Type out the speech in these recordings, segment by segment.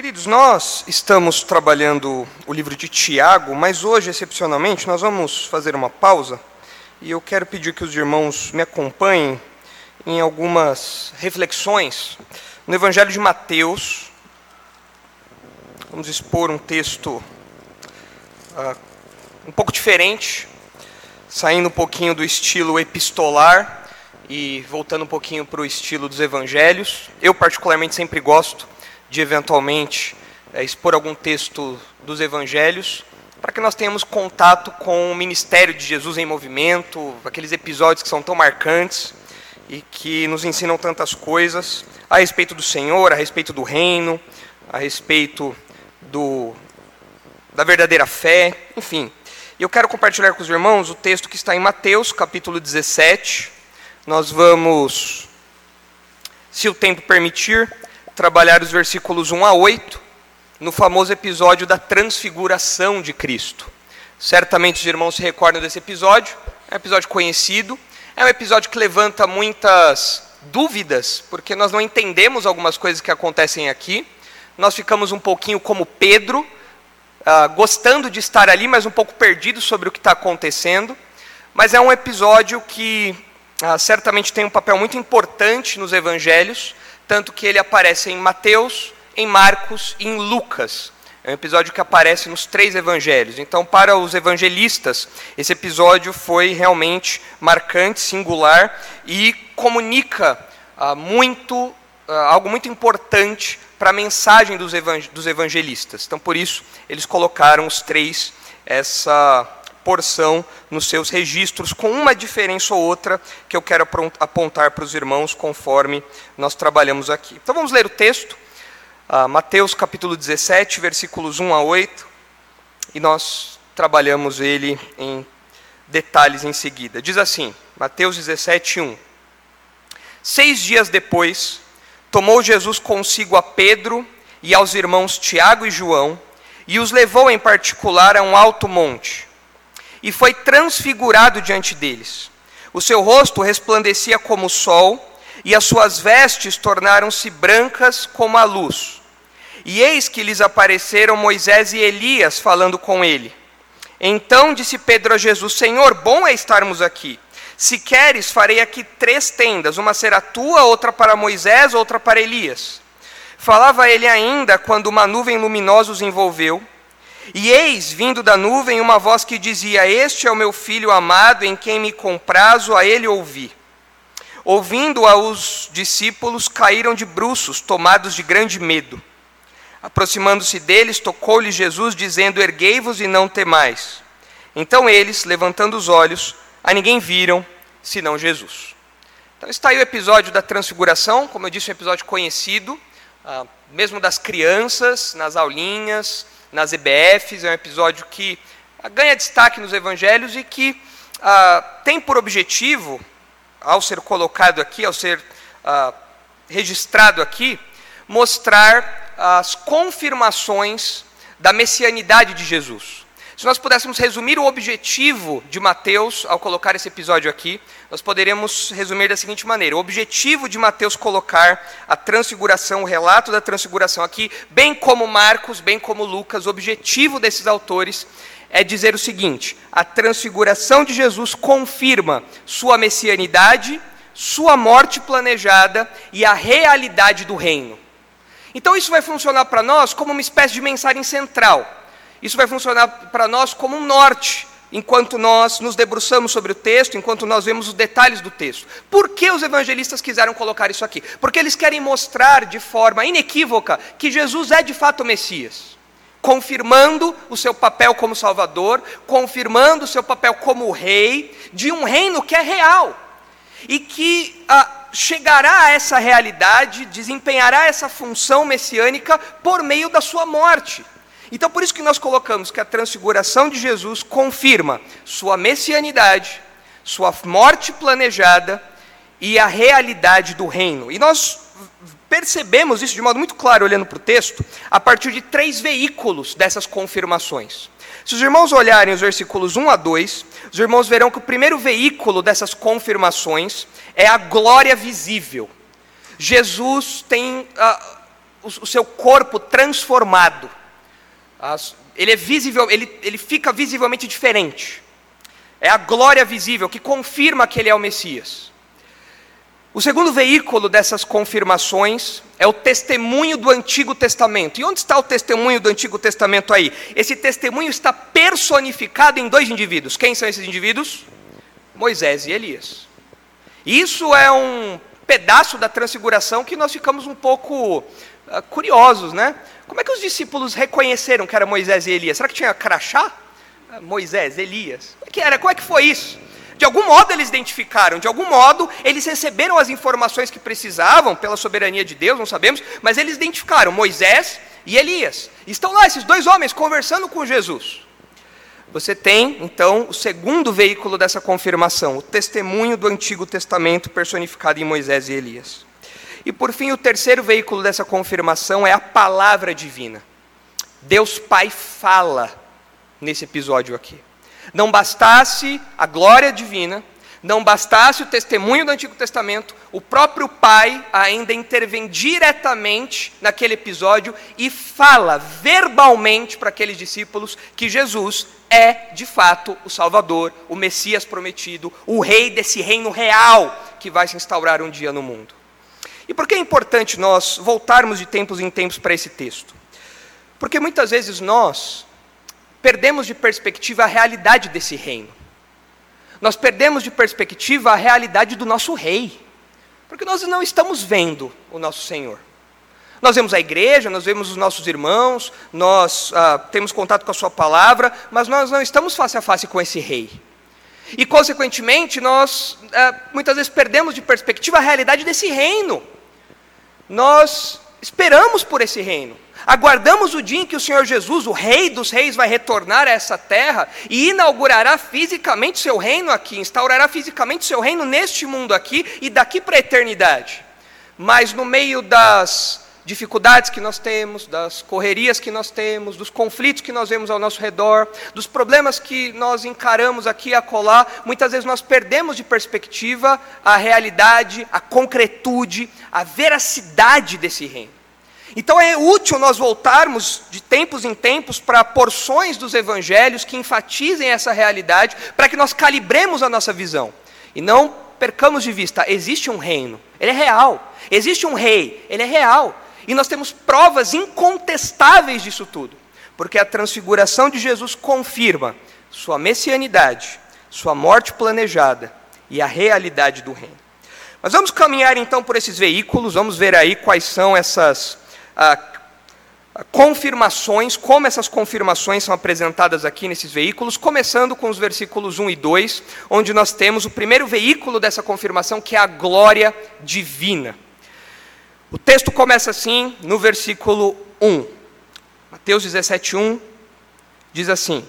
Queridos, nós estamos trabalhando o livro de Tiago, mas hoje, excepcionalmente, nós vamos fazer uma pausa e eu quero pedir que os irmãos me acompanhem em algumas reflexões no Evangelho de Mateus. Vamos expor um texto uh, um pouco diferente, saindo um pouquinho do estilo epistolar e voltando um pouquinho para o estilo dos evangelhos. Eu, particularmente, sempre gosto de eventualmente é, expor algum texto dos evangelhos, para que nós tenhamos contato com o ministério de Jesus em movimento, aqueles episódios que são tão marcantes e que nos ensinam tantas coisas a respeito do Senhor, a respeito do reino, a respeito do, da verdadeira fé, enfim. Eu quero compartilhar com os irmãos o texto que está em Mateus, capítulo 17. Nós vamos, se o tempo permitir, trabalhar os versículos 1 a 8, no famoso episódio da transfiguração de Cristo. Certamente os irmãos se recordam desse episódio, é um episódio conhecido, é um episódio que levanta muitas dúvidas, porque nós não entendemos algumas coisas que acontecem aqui. Nós ficamos um pouquinho como Pedro, uh, gostando de estar ali, mas um pouco perdidos sobre o que está acontecendo. Mas é um episódio que uh, certamente tem um papel muito importante nos evangelhos, tanto que ele aparece em Mateus, em Marcos e em Lucas. É um episódio que aparece nos três evangelhos. Então, para os evangelistas, esse episódio foi realmente marcante, singular e comunica ah, muito, ah, algo muito importante para a mensagem dos, dos evangelistas. Então, por isso, eles colocaram os três essa porção nos seus registros, com uma diferença ou outra que eu quero apontar para os irmãos conforme nós trabalhamos aqui. Então vamos ler o texto, uh, Mateus capítulo 17, versículos 1 a 8, e nós trabalhamos ele em detalhes em seguida. Diz assim, Mateus 17, 1. Seis dias depois, tomou Jesus consigo a Pedro e aos irmãos Tiago e João, e os levou em particular a um alto monte e foi transfigurado diante deles. O seu rosto resplandecia como o sol, e as suas vestes tornaram-se brancas como a luz. E eis que lhes apareceram Moisés e Elias falando com ele. Então disse Pedro a Jesus: Senhor, bom é estarmos aqui. Se queres, farei aqui três tendas: uma será tua, outra para Moisés, outra para Elias. Falava ele ainda quando uma nuvem luminosa os envolveu e eis, vindo da nuvem, uma voz que dizia: Este é o meu filho amado, em quem me comprazo, a ele ouvi. Ouvindo-a, os discípulos caíram de bruços, tomados de grande medo. Aproximando-se deles, tocou-lhe Jesus, dizendo: Erguei-vos e não temais. Então eles, levantando os olhos, a ninguém viram, senão Jesus. Então está aí o episódio da transfiguração, como eu disse, um episódio conhecido, ah, mesmo das crianças, nas aulinhas, nas EBFs, é um episódio que ah, ganha destaque nos evangelhos e que ah, tem por objetivo, ao ser colocado aqui, ao ser ah, registrado aqui, mostrar as confirmações da messianidade de Jesus. Se nós pudéssemos resumir o objetivo de Mateus ao colocar esse episódio aqui, nós poderíamos resumir da seguinte maneira: o objetivo de Mateus colocar a transfiguração, o relato da transfiguração aqui, bem como Marcos, bem como Lucas, o objetivo desses autores é dizer o seguinte: a transfiguração de Jesus confirma sua messianidade, sua morte planejada e a realidade do reino. Então isso vai funcionar para nós como uma espécie de mensagem central. Isso vai funcionar para nós como um norte, enquanto nós nos debruçamos sobre o texto, enquanto nós vemos os detalhes do texto. Por que os evangelistas quiseram colocar isso aqui? Porque eles querem mostrar de forma inequívoca que Jesus é de fato o Messias. Confirmando o seu papel como Salvador, confirmando o seu papel como rei de um reino que é real e que ah, chegará a essa realidade, desempenhará essa função messiânica por meio da sua morte. Então, por isso que nós colocamos que a transfiguração de Jesus confirma sua messianidade, sua morte planejada e a realidade do reino. E nós percebemos isso de modo muito claro olhando para o texto, a partir de três veículos dessas confirmações. Se os irmãos olharem os versículos 1 a 2, os irmãos verão que o primeiro veículo dessas confirmações é a glória visível. Jesus tem. Uh, o seu corpo transformado. Ele é visível, ele, ele fica visivelmente diferente. É a glória visível que confirma que ele é o Messias. O segundo veículo dessas confirmações é o testemunho do Antigo Testamento. E onde está o testemunho do Antigo Testamento aí? Esse testemunho está personificado em dois indivíduos. Quem são esses indivíduos? Moisés e Elias. Isso é um pedaço da transfiguração que nós ficamos um pouco uh, curiosos, né? Como é que os discípulos reconheceram que era Moisés e Elias? Será que tinha crachá? Uh, Moisés, Elias. Como é que era? Como é que foi isso? De algum modo eles identificaram, de algum modo eles receberam as informações que precisavam pela soberania de Deus, não sabemos, mas eles identificaram Moisés e Elias. Estão lá esses dois homens conversando com Jesus. Você tem, então, o segundo veículo dessa confirmação, o testemunho do Antigo Testamento personificado em Moisés e Elias. E por fim, o terceiro veículo dessa confirmação é a palavra divina. Deus Pai fala nesse episódio aqui. Não bastasse a glória divina, não bastasse o testemunho do Antigo Testamento, o próprio Pai ainda intervém diretamente naquele episódio e fala verbalmente para aqueles discípulos que Jesus é, de fato, o Salvador, o Messias prometido, o rei desse reino real que vai se instaurar um dia no mundo. E por que é importante nós voltarmos de tempos em tempos para esse texto? Porque muitas vezes nós perdemos de perspectiva a realidade desse reino. Nós perdemos de perspectiva a realidade do nosso rei, porque nós não estamos vendo o nosso Senhor. Nós vemos a igreja, nós vemos os nossos irmãos, nós ah, temos contato com a Sua palavra, mas nós não estamos face a face com esse rei. E, consequentemente, nós ah, muitas vezes perdemos de perspectiva a realidade desse reino. Nós esperamos por esse reino. Aguardamos o dia em que o Senhor Jesus, o Rei dos Reis, vai retornar a essa terra e inaugurará fisicamente seu reino aqui, instaurará fisicamente seu reino neste mundo aqui e daqui para a eternidade. Mas no meio das dificuldades que nós temos, das correrias que nós temos, dos conflitos que nós vemos ao nosso redor, dos problemas que nós encaramos aqui e acolá, muitas vezes nós perdemos de perspectiva a realidade, a concretude, a veracidade desse reino. Então é útil nós voltarmos de tempos em tempos para porções dos evangelhos que enfatizem essa realidade, para que nós calibremos a nossa visão. E não percamos de vista, existe um reino, ele é real. Existe um rei, ele é real. E nós temos provas incontestáveis disso tudo. Porque a transfiguração de Jesus confirma sua messianidade, sua morte planejada e a realidade do reino. Mas vamos caminhar então por esses veículos, vamos ver aí quais são essas confirmações, como essas confirmações são apresentadas aqui nesses veículos, começando com os versículos 1 e 2, onde nós temos o primeiro veículo dessa confirmação, que é a glória divina. O texto começa assim, no versículo 1. Mateus 17, 1 diz assim: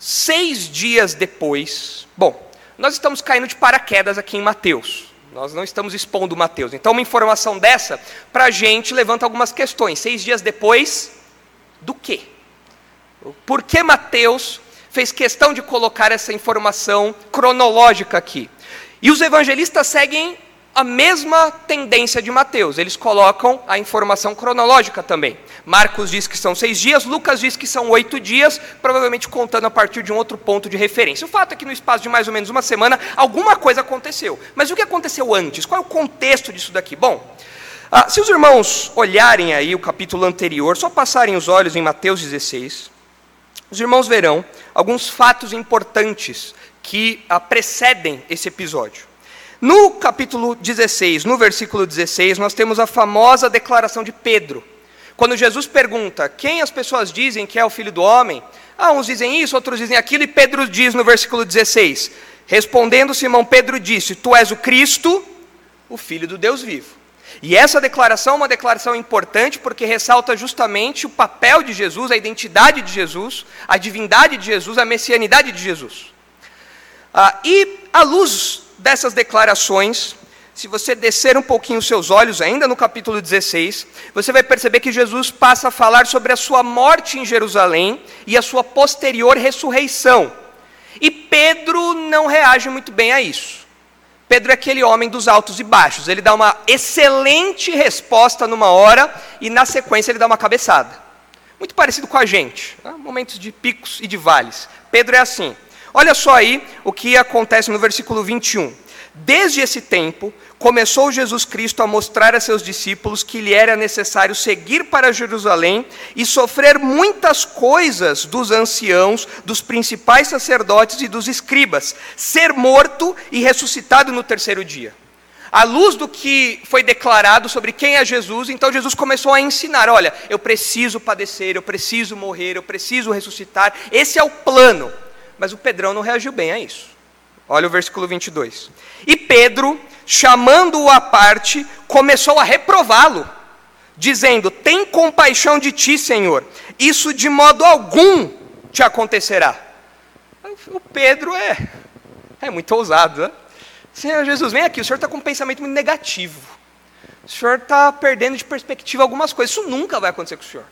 Seis dias depois. Bom, nós estamos caindo de paraquedas aqui em Mateus. Nós não estamos expondo Mateus. Então, uma informação dessa, para a gente, levanta algumas questões. Seis dias depois, do quê? Por que Mateus fez questão de colocar essa informação cronológica aqui? E os evangelistas seguem a mesma tendência de Mateus, eles colocam a informação cronológica também. Marcos diz que são seis dias, Lucas diz que são oito dias, provavelmente contando a partir de um outro ponto de referência. O fato é que no espaço de mais ou menos uma semana, alguma coisa aconteceu. Mas o que aconteceu antes? Qual é o contexto disso daqui? Bom, ah, se os irmãos olharem aí o capítulo anterior, só passarem os olhos em Mateus 16, os irmãos verão alguns fatos importantes que ah, precedem esse episódio. No capítulo 16, no versículo 16, nós temos a famosa declaração de Pedro. Quando Jesus pergunta quem as pessoas dizem que é o filho do homem, ah, uns dizem isso, outros dizem aquilo, e Pedro diz no versículo 16: Respondendo Simão, Pedro disse: Tu és o Cristo, o filho do Deus vivo. E essa declaração é uma declaração importante porque ressalta justamente o papel de Jesus, a identidade de Jesus, a divindade de Jesus, a messianidade de Jesus. Ah, e à luz dessas declarações, se você descer um pouquinho os seus olhos, ainda no capítulo 16, você vai perceber que Jesus passa a falar sobre a sua morte em Jerusalém e a sua posterior ressurreição. E Pedro não reage muito bem a isso. Pedro é aquele homem dos altos e baixos. Ele dá uma excelente resposta numa hora e na sequência ele dá uma cabeçada. Muito parecido com a gente, né? momentos de picos e de vales. Pedro é assim. Olha só aí o que acontece no versículo 21. Desde esse tempo, começou Jesus Cristo a mostrar a seus discípulos que lhe era necessário seguir para Jerusalém e sofrer muitas coisas dos anciãos, dos principais sacerdotes e dos escribas, ser morto e ressuscitado no terceiro dia. À luz do que foi declarado sobre quem é Jesus, então Jesus começou a ensinar: olha, eu preciso padecer, eu preciso morrer, eu preciso ressuscitar, esse é o plano. Mas o Pedrão não reagiu bem a isso. Olha o versículo 22. E Pedro, chamando-o à parte, começou a reprová-lo, dizendo: Tem compaixão de ti, Senhor, isso de modo algum te acontecerá. O Pedro é, é muito ousado, né? Senhor Jesus, vem aqui, o senhor está com um pensamento muito negativo. O senhor está perdendo de perspectiva algumas coisas. Isso nunca vai acontecer com o senhor.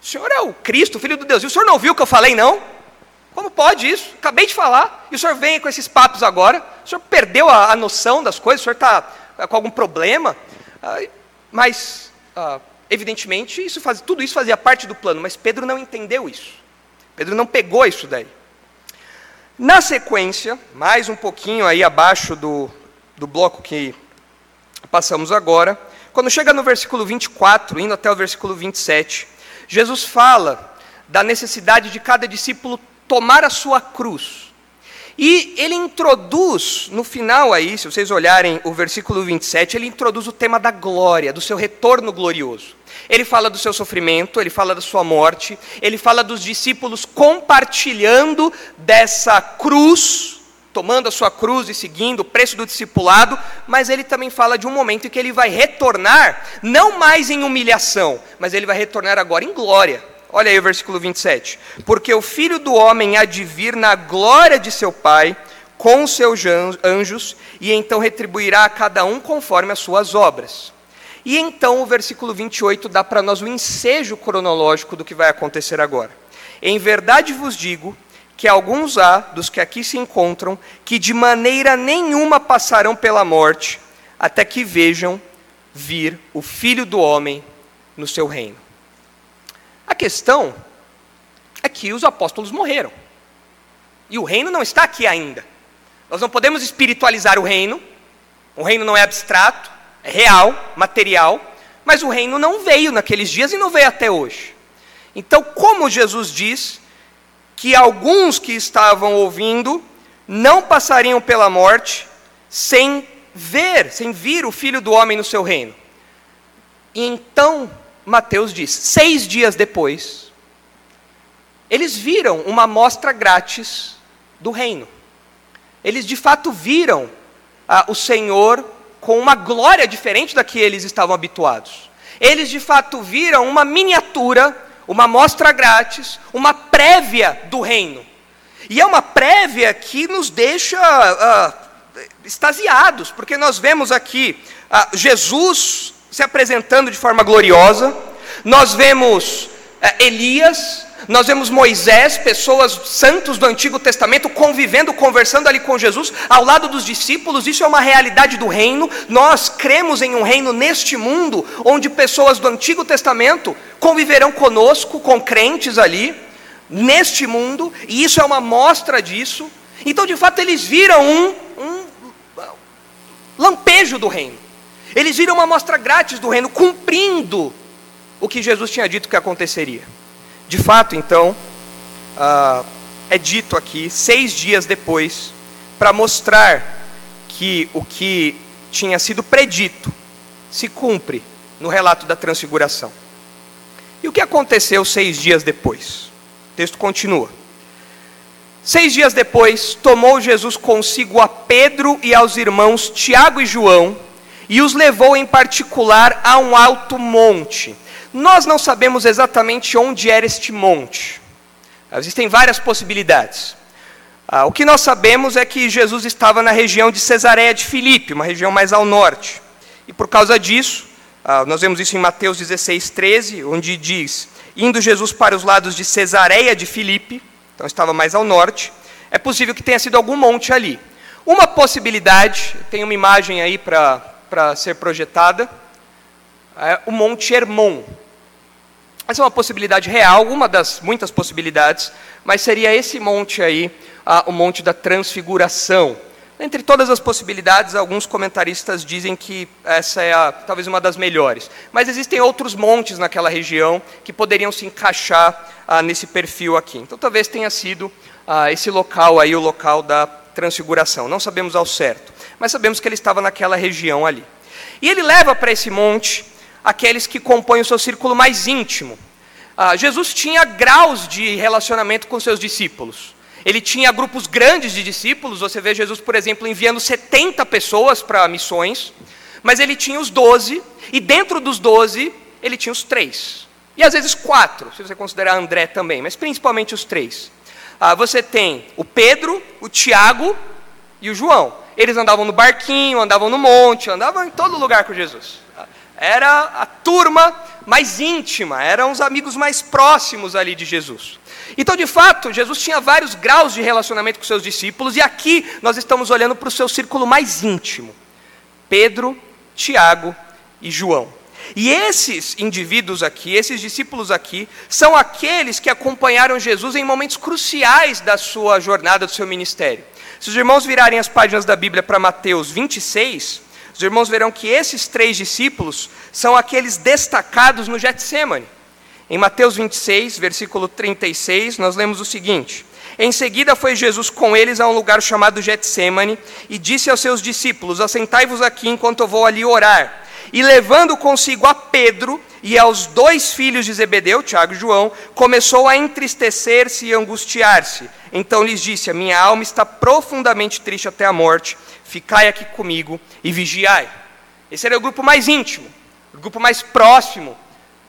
O senhor é o Cristo, o Filho de Deus. E o senhor não viu o que eu falei, não? Como pode isso? Acabei de falar, e o senhor vem com esses papos agora? O senhor perdeu a, a noção das coisas? O senhor está ah, com algum problema? Ah, mas, ah, evidentemente, isso faz, tudo isso fazia parte do plano, mas Pedro não entendeu isso. Pedro não pegou isso daí. Na sequência, mais um pouquinho aí abaixo do, do bloco que passamos agora, quando chega no versículo 24, indo até o versículo 27, Jesus fala da necessidade de cada discípulo tomar a sua cruz. E ele introduz, no final aí, se vocês olharem o versículo 27, ele introduz o tema da glória, do seu retorno glorioso. Ele fala do seu sofrimento, ele fala da sua morte, ele fala dos discípulos compartilhando dessa cruz, tomando a sua cruz e seguindo o preço do discipulado, mas ele também fala de um momento em que ele vai retornar, não mais em humilhação, mas ele vai retornar agora em glória. Olha aí o versículo 27. Porque o filho do homem há de vir na glória de seu Pai com seus anjos, e então retribuirá a cada um conforme as suas obras. E então o versículo 28 dá para nós o ensejo cronológico do que vai acontecer agora. Em verdade vos digo que alguns há, dos que aqui se encontram, que de maneira nenhuma passarão pela morte, até que vejam vir o Filho do Homem no seu reino. A questão é que os apóstolos morreram. E o reino não está aqui ainda. Nós não podemos espiritualizar o reino. O reino não é abstrato, é real, material, mas o reino não veio naqueles dias e não veio até hoje. Então, como Jesus diz que alguns que estavam ouvindo não passariam pela morte sem ver, sem vir o filho do homem no seu reino. E então Mateus diz: seis dias depois, eles viram uma amostra grátis do reino. Eles de fato viram ah, o Senhor com uma glória diferente da que eles estavam habituados. Eles de fato viram uma miniatura, uma amostra grátis, uma prévia do reino. E é uma prévia que nos deixa ah, extasiados, porque nós vemos aqui ah, Jesus se apresentando de forma gloriosa. Nós vemos é, Elias, nós vemos Moisés, pessoas santos do Antigo Testamento, convivendo, conversando ali com Jesus, ao lado dos discípulos. Isso é uma realidade do reino. Nós cremos em um reino neste mundo, onde pessoas do Antigo Testamento conviverão conosco, com crentes ali, neste mundo, e isso é uma mostra disso. Então, de fato, eles viram um, um lampejo do reino. Eles viram uma amostra grátis do reino, cumprindo o que Jesus tinha dito que aconteceria. De fato, então, uh, é dito aqui, seis dias depois, para mostrar que o que tinha sido predito se cumpre no relato da transfiguração. E o que aconteceu seis dias depois? O texto continua. Seis dias depois, tomou Jesus consigo a Pedro e aos irmãos Tiago e João e os levou em particular a um alto monte. Nós não sabemos exatamente onde era este monte. Existem várias possibilidades. Ah, o que nós sabemos é que Jesus estava na região de Cesareia de Filipe, uma região mais ao norte. E por causa disso, ah, nós vemos isso em Mateus 16, 13, onde diz: Indo Jesus para os lados de Cesareia de Filipe, então estava mais ao norte, é possível que tenha sido algum monte ali. Uma possibilidade, tem uma imagem aí para ser projetada, é o Monte Hermon. Essa é uma possibilidade real, uma das muitas possibilidades, mas seria esse monte aí, o Monte da Transfiguração. Entre todas as possibilidades, alguns comentaristas dizem que essa é a, talvez uma das melhores. Mas existem outros montes naquela região que poderiam se encaixar ah, nesse perfil aqui. Então talvez tenha sido ah, esse local aí, o local da transfiguração. Não sabemos ao certo, mas sabemos que ele estava naquela região ali. E ele leva para esse monte aqueles que compõem o seu círculo mais íntimo. Ah, Jesus tinha graus de relacionamento com seus discípulos. Ele tinha grupos grandes de discípulos, você vê Jesus, por exemplo, enviando 70 pessoas para missões, mas ele tinha os 12, e dentro dos 12, ele tinha os três. E às vezes quatro, se você considerar André também, mas principalmente os três. Ah, você tem o Pedro, o Tiago e o João. Eles andavam no barquinho, andavam no monte, andavam em todo lugar com Jesus. Era a turma mais íntima, eram os amigos mais próximos ali de Jesus. Então, de fato, Jesus tinha vários graus de relacionamento com seus discípulos, e aqui nós estamos olhando para o seu círculo mais íntimo: Pedro, Tiago e João. E esses indivíduos aqui, esses discípulos aqui, são aqueles que acompanharam Jesus em momentos cruciais da sua jornada, do seu ministério. Se os irmãos virarem as páginas da Bíblia para Mateus 26, os irmãos verão que esses três discípulos são aqueles destacados no Getsemane. Em Mateus 26, versículo 36, nós lemos o seguinte: Em seguida foi Jesus com eles a um lugar chamado Getsemane e disse aos seus discípulos: Assentai-vos aqui enquanto eu vou ali orar. E levando consigo a Pedro e aos dois filhos de Zebedeu, Tiago e João, começou a entristecer-se e angustiar-se. Então lhes disse: A minha alma está profundamente triste até a morte. Ficai aqui comigo e vigiai. Esse era o grupo mais íntimo, o grupo mais próximo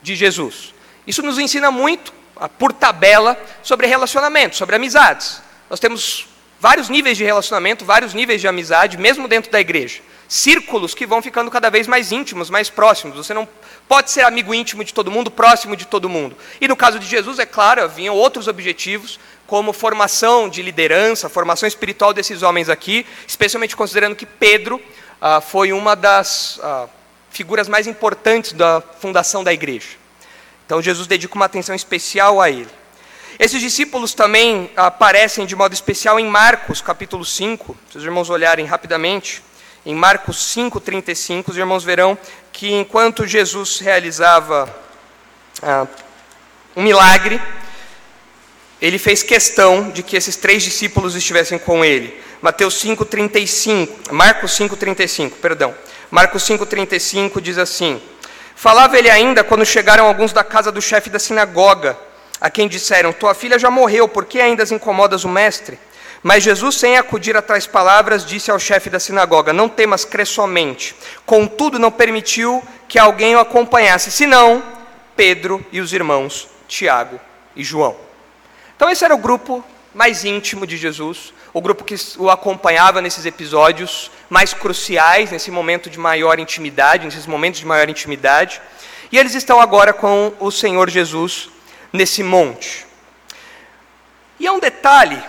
de Jesus. Isso nos ensina muito, por tabela, sobre relacionamento, sobre amizades. Nós temos vários níveis de relacionamento, vários níveis de amizade, mesmo dentro da igreja círculos que vão ficando cada vez mais íntimos, mais próximos. Você não pode ser amigo íntimo de todo mundo, próximo de todo mundo. E no caso de Jesus, é claro, haviam outros objetivos, como formação de liderança, formação espiritual desses homens aqui, especialmente considerando que Pedro ah, foi uma das ah, figuras mais importantes da fundação da igreja. Então Jesus dedica uma atenção especial a ele. Esses discípulos também aparecem de modo especial em Marcos, capítulo 5, se os irmãos olharem rapidamente. Em Marcos 5,35, os irmãos verão que enquanto Jesus realizava ah, um milagre, ele fez questão de que esses três discípulos estivessem com ele. Mateus 5:35, Marcos 5:35, perdão. Marcos 5:35 diz assim: Falava ele ainda quando chegaram alguns da casa do chefe da sinagoga, a quem disseram: Tua filha já morreu, por que ainda as incomodas o mestre? Mas Jesus, sem acudir a tais palavras, disse ao chefe da sinagoga: Não temas, crê somente. Contudo, não permitiu que alguém o acompanhasse, senão Pedro e os irmãos Tiago e João. Então, esse era o grupo mais íntimo de Jesus, o grupo que o acompanhava nesses episódios mais cruciais, nesse momento de maior intimidade, nesses momentos de maior intimidade. E eles estão agora com o Senhor Jesus nesse monte. E há um detalhe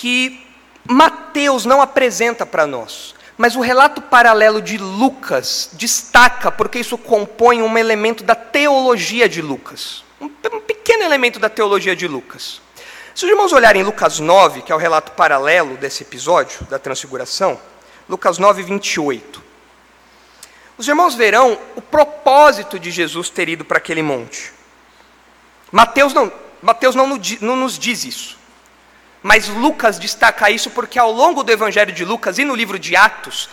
que Mateus não apresenta para nós. Mas o relato paralelo de Lucas destaca, porque isso compõe um elemento da teologia de Lucas. Um, pequeno elemento da teologia de Lucas. Se os irmãos olharem Lucas 9, que é o relato paralelo desse episódio, da transfiguração, Lucas 9, 28. Os irmãos verão o propósito de Jesus ter ido para aquele monte. Mateus não, Mateus não, não nos diz isso. Mas Lucas destaca isso porque ao longo do Evangelho de Lucas e no livro de Atos,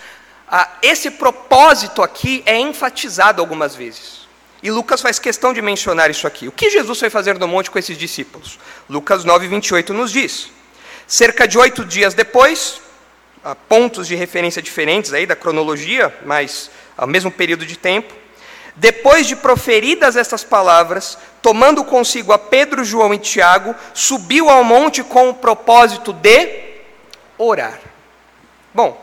esse propósito aqui é enfatizado algumas vezes. E Lucas faz questão de mencionar isso aqui. O que Jesus foi fazer no monte com esses discípulos? Lucas 9, 28 nos diz. Cerca de oito dias depois, pontos de referência diferentes aí da cronologia, mas ao mesmo período de tempo, depois de proferidas estas palavras, tomando consigo a Pedro, João e Tiago, subiu ao monte com o propósito de orar. Bom,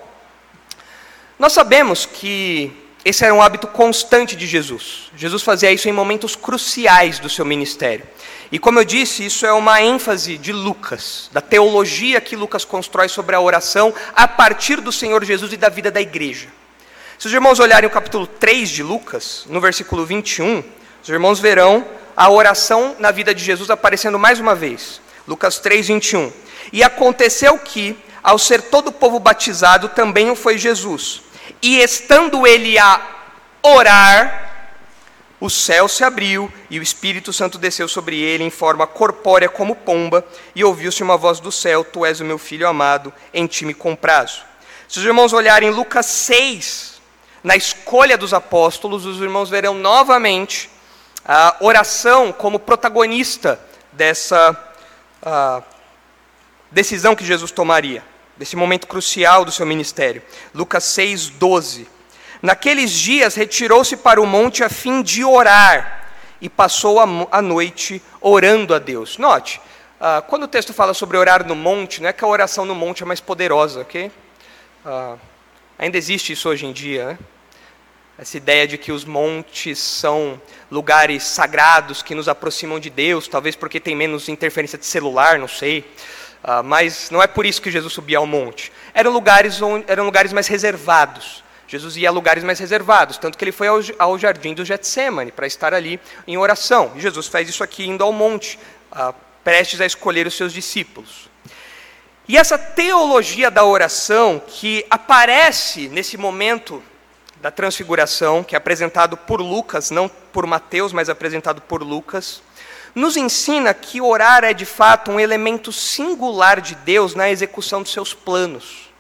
nós sabemos que esse era um hábito constante de Jesus. Jesus fazia isso em momentos cruciais do seu ministério. E como eu disse, isso é uma ênfase de Lucas, da teologia que Lucas constrói sobre a oração a partir do Senhor Jesus e da vida da igreja. Se os irmãos olharem o capítulo 3 de Lucas, no versículo 21, os irmãos verão a oração na vida de Jesus aparecendo mais uma vez. Lucas 3, 21. E aconteceu que, ao ser todo o povo batizado, também o foi Jesus. E estando ele a orar, o céu se abriu e o Espírito Santo desceu sobre ele em forma corpórea como pomba, e ouviu-se uma voz do céu: Tu és o meu filho amado, em ti me comprazo. Se os irmãos olharem Lucas 6, na escolha dos apóstolos, os irmãos verão novamente a oração como protagonista dessa decisão que Jesus tomaria, desse momento crucial do seu ministério. Lucas 6, 12. Naqueles dias retirou-se para o monte a fim de orar e passou a, noite orando a Deus. Note, uh, quando o texto fala sobre orar no monte, não é que a oração no monte é mais poderosa, ok? Uh, ainda existe isso hoje em dia, né? Essa ideia de que os montes são lugares sagrados que nos aproximam de Deus, talvez porque tem menos interferência de celular, não sei. Uh, mas não é por isso que Jesus subia ao monte. Eram lugares, onde, eram lugares mais reservados Jesus ia a lugares mais reservados, tanto que ele foi ao, ao jardim do Getsemane para estar ali em oração. E Jesus faz isso aqui indo ao monte, ah, prestes a escolher os seus discípulos. E essa teologia da oração que aparece nesse momento da transfiguração, que é apresentado por Lucas, não por Mateus, mas apresentado por Lucas, nos ensina que orar é de fato um elemento singular de Deus na execução dos seus planos.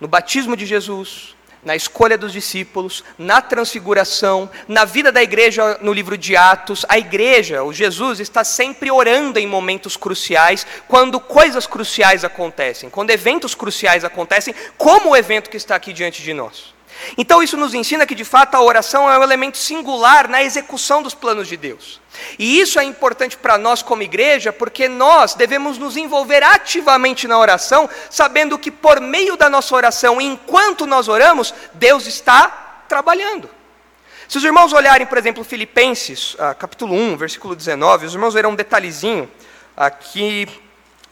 No batismo de Jesus, na escolha dos discípulos, na transfiguração, na vida da igreja no livro de Atos. A igreja, o Jesus, está sempre orando em momentos cruciais, quando coisas cruciais acontecem, quando eventos cruciais acontecem, como o evento que está aqui diante de nós. Então, isso nos ensina que, de fato, a oração é um elemento singular na execução dos planos de Deus. E isso é importante para nós, como igreja, porque nós devemos nos envolver ativamente na oração, sabendo que, por meio da nossa oração, enquanto nós oramos, Deus está trabalhando. Se os irmãos olharem, por exemplo, Filipenses, ah, capítulo 1, versículo 19, os irmãos verão um detalhezinho ah, que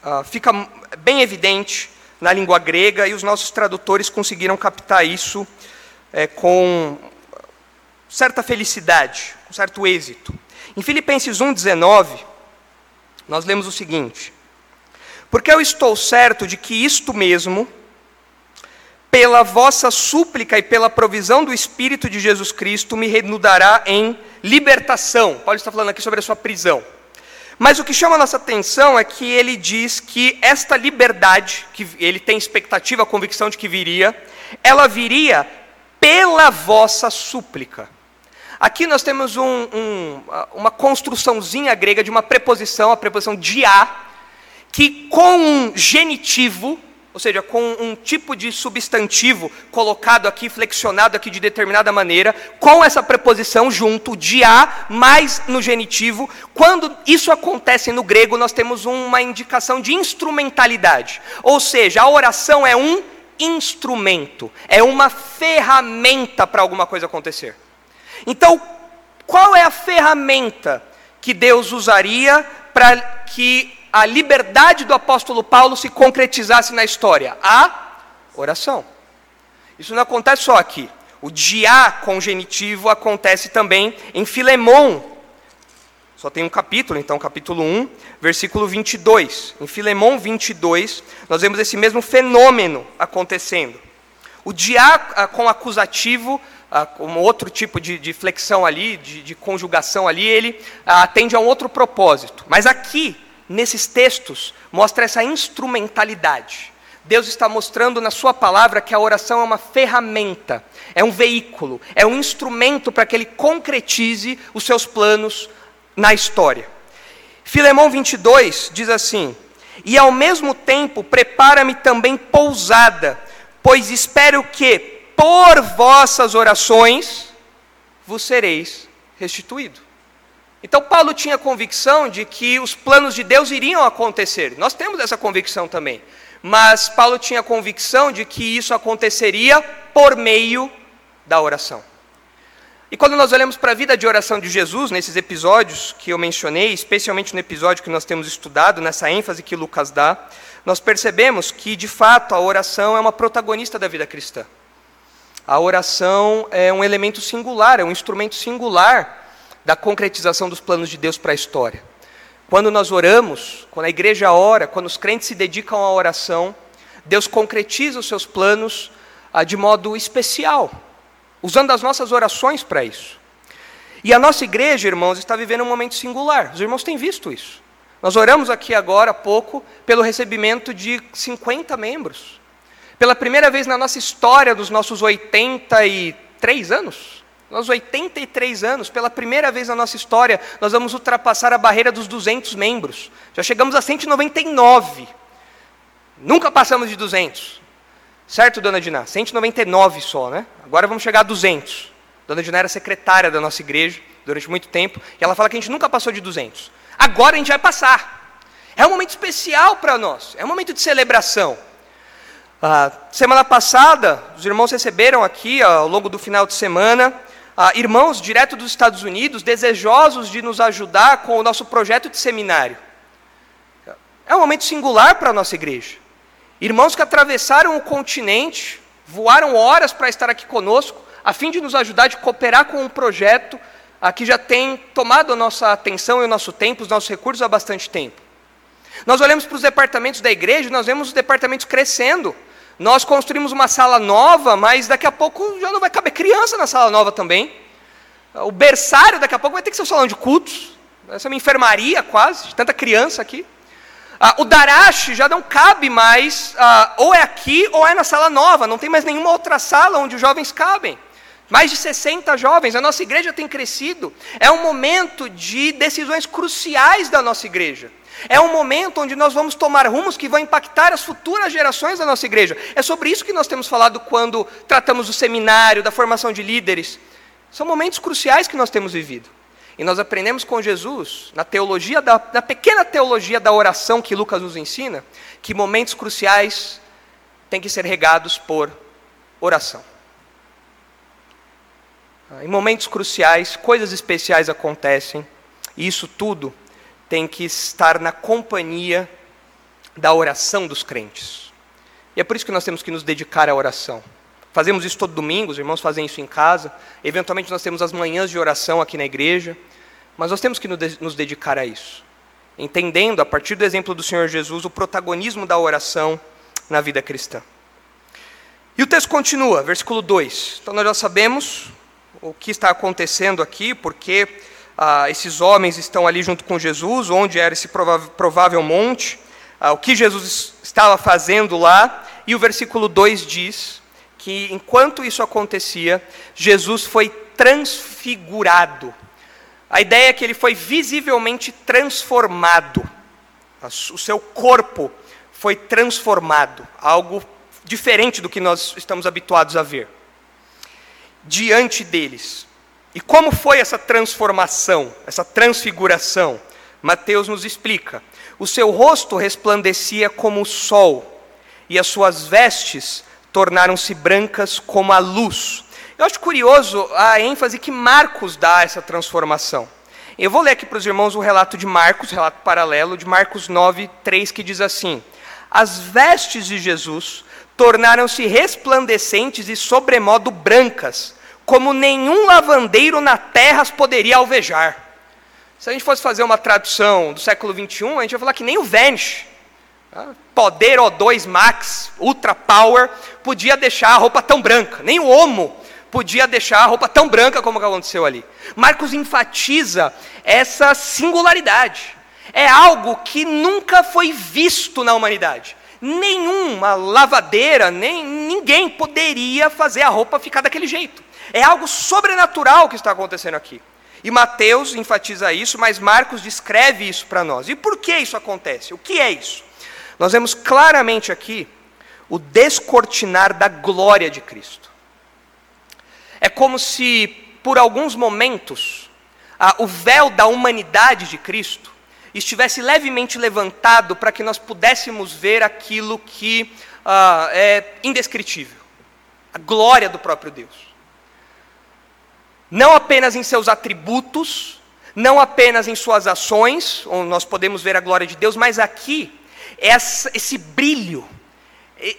ah, fica bem evidente na língua grega e os nossos tradutores conseguiram captar isso é, com certa felicidade, com certo êxito. Em Filipenses 1,19, nós lemos o seguinte: Porque eu estou certo de que isto mesmo, pela vossa súplica e pela provisão do Espírito de Jesus Cristo, me renudará em libertação. Paulo está falando aqui sobre a sua prisão. Mas o que chama a nossa atenção é que ele diz que esta liberdade, que ele tem expectativa, convicção de que viria, ela viria pela vossa súplica. Aqui nós temos um, um, uma construçãozinha grega de uma preposição, a preposição dia, que com um genitivo, ou seja, com um tipo de substantivo colocado aqui, flexionado aqui de determinada maneira, com essa preposição junto, dia, mais no genitivo, quando isso acontece no grego, nós temos uma indicação de instrumentalidade. Ou seja, a oração é um instrumento, é uma ferramenta para alguma coisa acontecer. Então, qual é a ferramenta que Deus usaria para que a liberdade do apóstolo Paulo se concretizasse na história? A oração. Isso não acontece só aqui. O dia congenitivo acontece também em Filemão, só tem um capítulo, então, capítulo 1, versículo 22. Em Filemão 22, nós vemos esse mesmo fenômeno acontecendo. O dia com acusativo, como outro tipo de, de flexão ali, de, de, conjugação ali, ele atende a um outro propósito. Mas aqui, nesses textos, mostra essa instrumentalidade. Deus está mostrando na Sua palavra que a oração é uma ferramenta, é um veículo, é um instrumento para que Ele concretize os seus planos na história. Filemão 22 diz assim: E ao mesmo tempo prepara-me também pousada, pois espero que, por vossas orações, vos sereis restituído. Então, Paulo tinha convicção de que os planos de Deus iriam acontecer. Nós temos essa convicção também. Mas Paulo tinha convicção de que isso aconteceria por meio da oração. E quando nós olhamos para a vida de oração de Jesus, nesses episódios que eu mencionei, especialmente no episódio que nós temos estudado, nessa ênfase que Lucas dá, nós percebemos que, de fato, a oração é uma protagonista da vida cristã. A oração é um elemento singular, é um instrumento singular da concretização dos planos de Deus para a história. Quando nós oramos, quando a igreja ora, quando os crentes se dedicam à oração, Deus concretiza os seus planos ah, de modo especial, usando as nossas orações para isso. E a nossa igreja, irmãos, está vivendo um momento singular. Os irmãos têm visto isso. Nós oramos aqui agora há pouco pelo recebimento de 50 membros. Pela primeira vez na nossa história, dos nossos 83 anos, nós 83 anos, pela primeira vez na nossa história, nós vamos ultrapassar a barreira dos 200 membros. Já chegamos a 199. Nunca passamos de 200. Certo, dona Diná? 199 só, né? Agora vamos chegar a 200. Dona Diná era secretária da nossa igreja durante muito tempo, e ela fala que a gente nunca passou de 200. Agora a gente vai passar. É um momento especial para nós, é um momento de celebração. Ah, semana passada, os irmãos receberam aqui, ao longo do final de semana, ah, irmãos direto dos Estados Unidos, desejosos de nos ajudar com o nosso projeto de seminário. É um momento singular para a nossa igreja. Irmãos que atravessaram o continente, voaram horas para estar aqui conosco, a fim de nos ajudar, de cooperar com um projeto ah, que já tem tomado a nossa atenção e o nosso tempo, os nossos recursos há bastante tempo. Nós olhamos para os departamentos da igreja, nós vemos os departamentos crescendo. Nós construímos uma sala nova, mas daqui a pouco já não vai caber criança na sala nova também. O berçário daqui a pouco vai ter que ser um salão de cultos. Vai ser uma enfermaria quase, de tanta criança aqui. Ah, o Darash já não cabe mais, ah, ou é aqui ou é na sala nova, não tem mais nenhuma outra sala onde os jovens cabem. Mais de 60 jovens, a nossa igreja tem crescido. É um momento de decisões cruciais da nossa igreja. É um momento onde nós vamos tomar rumos que vão impactar as futuras gerações da nossa igreja. É sobre isso que nós temos falado quando tratamos do seminário, da formação de líderes. São momentos cruciais que nós temos vivido. E nós aprendemos com Jesus, na teologia da, na pequena teologia da oração que Lucas nos ensina, que momentos cruciais têm que ser regados por oração. Em momentos cruciais, coisas especiais acontecem, e isso tudo tem que estar na companhia da oração dos crentes. E é por isso que nós temos que nos dedicar à oração. Fazemos isso todo domingo, os irmãos fazem isso em casa. Eventualmente nós temos as manhãs de oração aqui na igreja. Mas nós temos que nos dedicar a isso. Entendendo, a partir do exemplo do Senhor Jesus, o protagonismo da oração na vida cristã. E o texto continua, versículo 2. Então nós já sabemos o que está acontecendo aqui, porque ah, esses homens estão ali junto com Jesus, onde era esse provável, monte, ah, o que Jesus estava fazendo lá. E o versículo 2 diz que enquanto isso acontecia, Jesus foi transfigurado. A ideia é que ele foi visivelmente transformado. O seu corpo foi transformado, algo diferente do que nós estamos habituados a ver. Diante deles. E como foi essa transformação, essa transfiguração? Mateus nos explica. O seu rosto resplandecia como o sol, e as suas vestes tornaram-se brancas como a luz. Eu acho curioso a ênfase que Marcos dá a essa transformação. Eu vou ler aqui para os irmãos o relato de Marcos, relato paralelo de Marcos 9, 3, que diz assim: As vestes de Jesus tornaram-se resplandecentes e sobremodo brancas, como nenhum lavandeiro na terra as poderia alvejar. Se a gente fosse fazer uma tradução do século 21, a gente ia falar que nem o Vanish, Tá? Poder O2 Max, Ultra Power, podia deixar a roupa tão branca. Nem o Homo podia deixar a roupa tão branca como aconteceu ali. Marcos enfatiza essa singularidade. É algo que nunca foi visto na humanidade. Nenhuma lavadeira, nem ninguém poderia fazer a roupa ficar daquele jeito. É algo sobrenatural que está acontecendo aqui. E Mateus enfatiza isso, mas Marcos descreve isso para nós. E por que isso acontece? O que é isso? Nós vemos claramente aqui o descortinar da glória de Cristo. É como se, por alguns momentos, a, o véu da humanidade de Cristo estivesse levemente levantado para que nós pudéssemos ver aquilo que uh, é indescritível a glória do próprio Deus. Não apenas em seus atributos, não apenas em suas ações, onde nós podemos ver a glória de Deus, mas aqui, essa, esse brilho,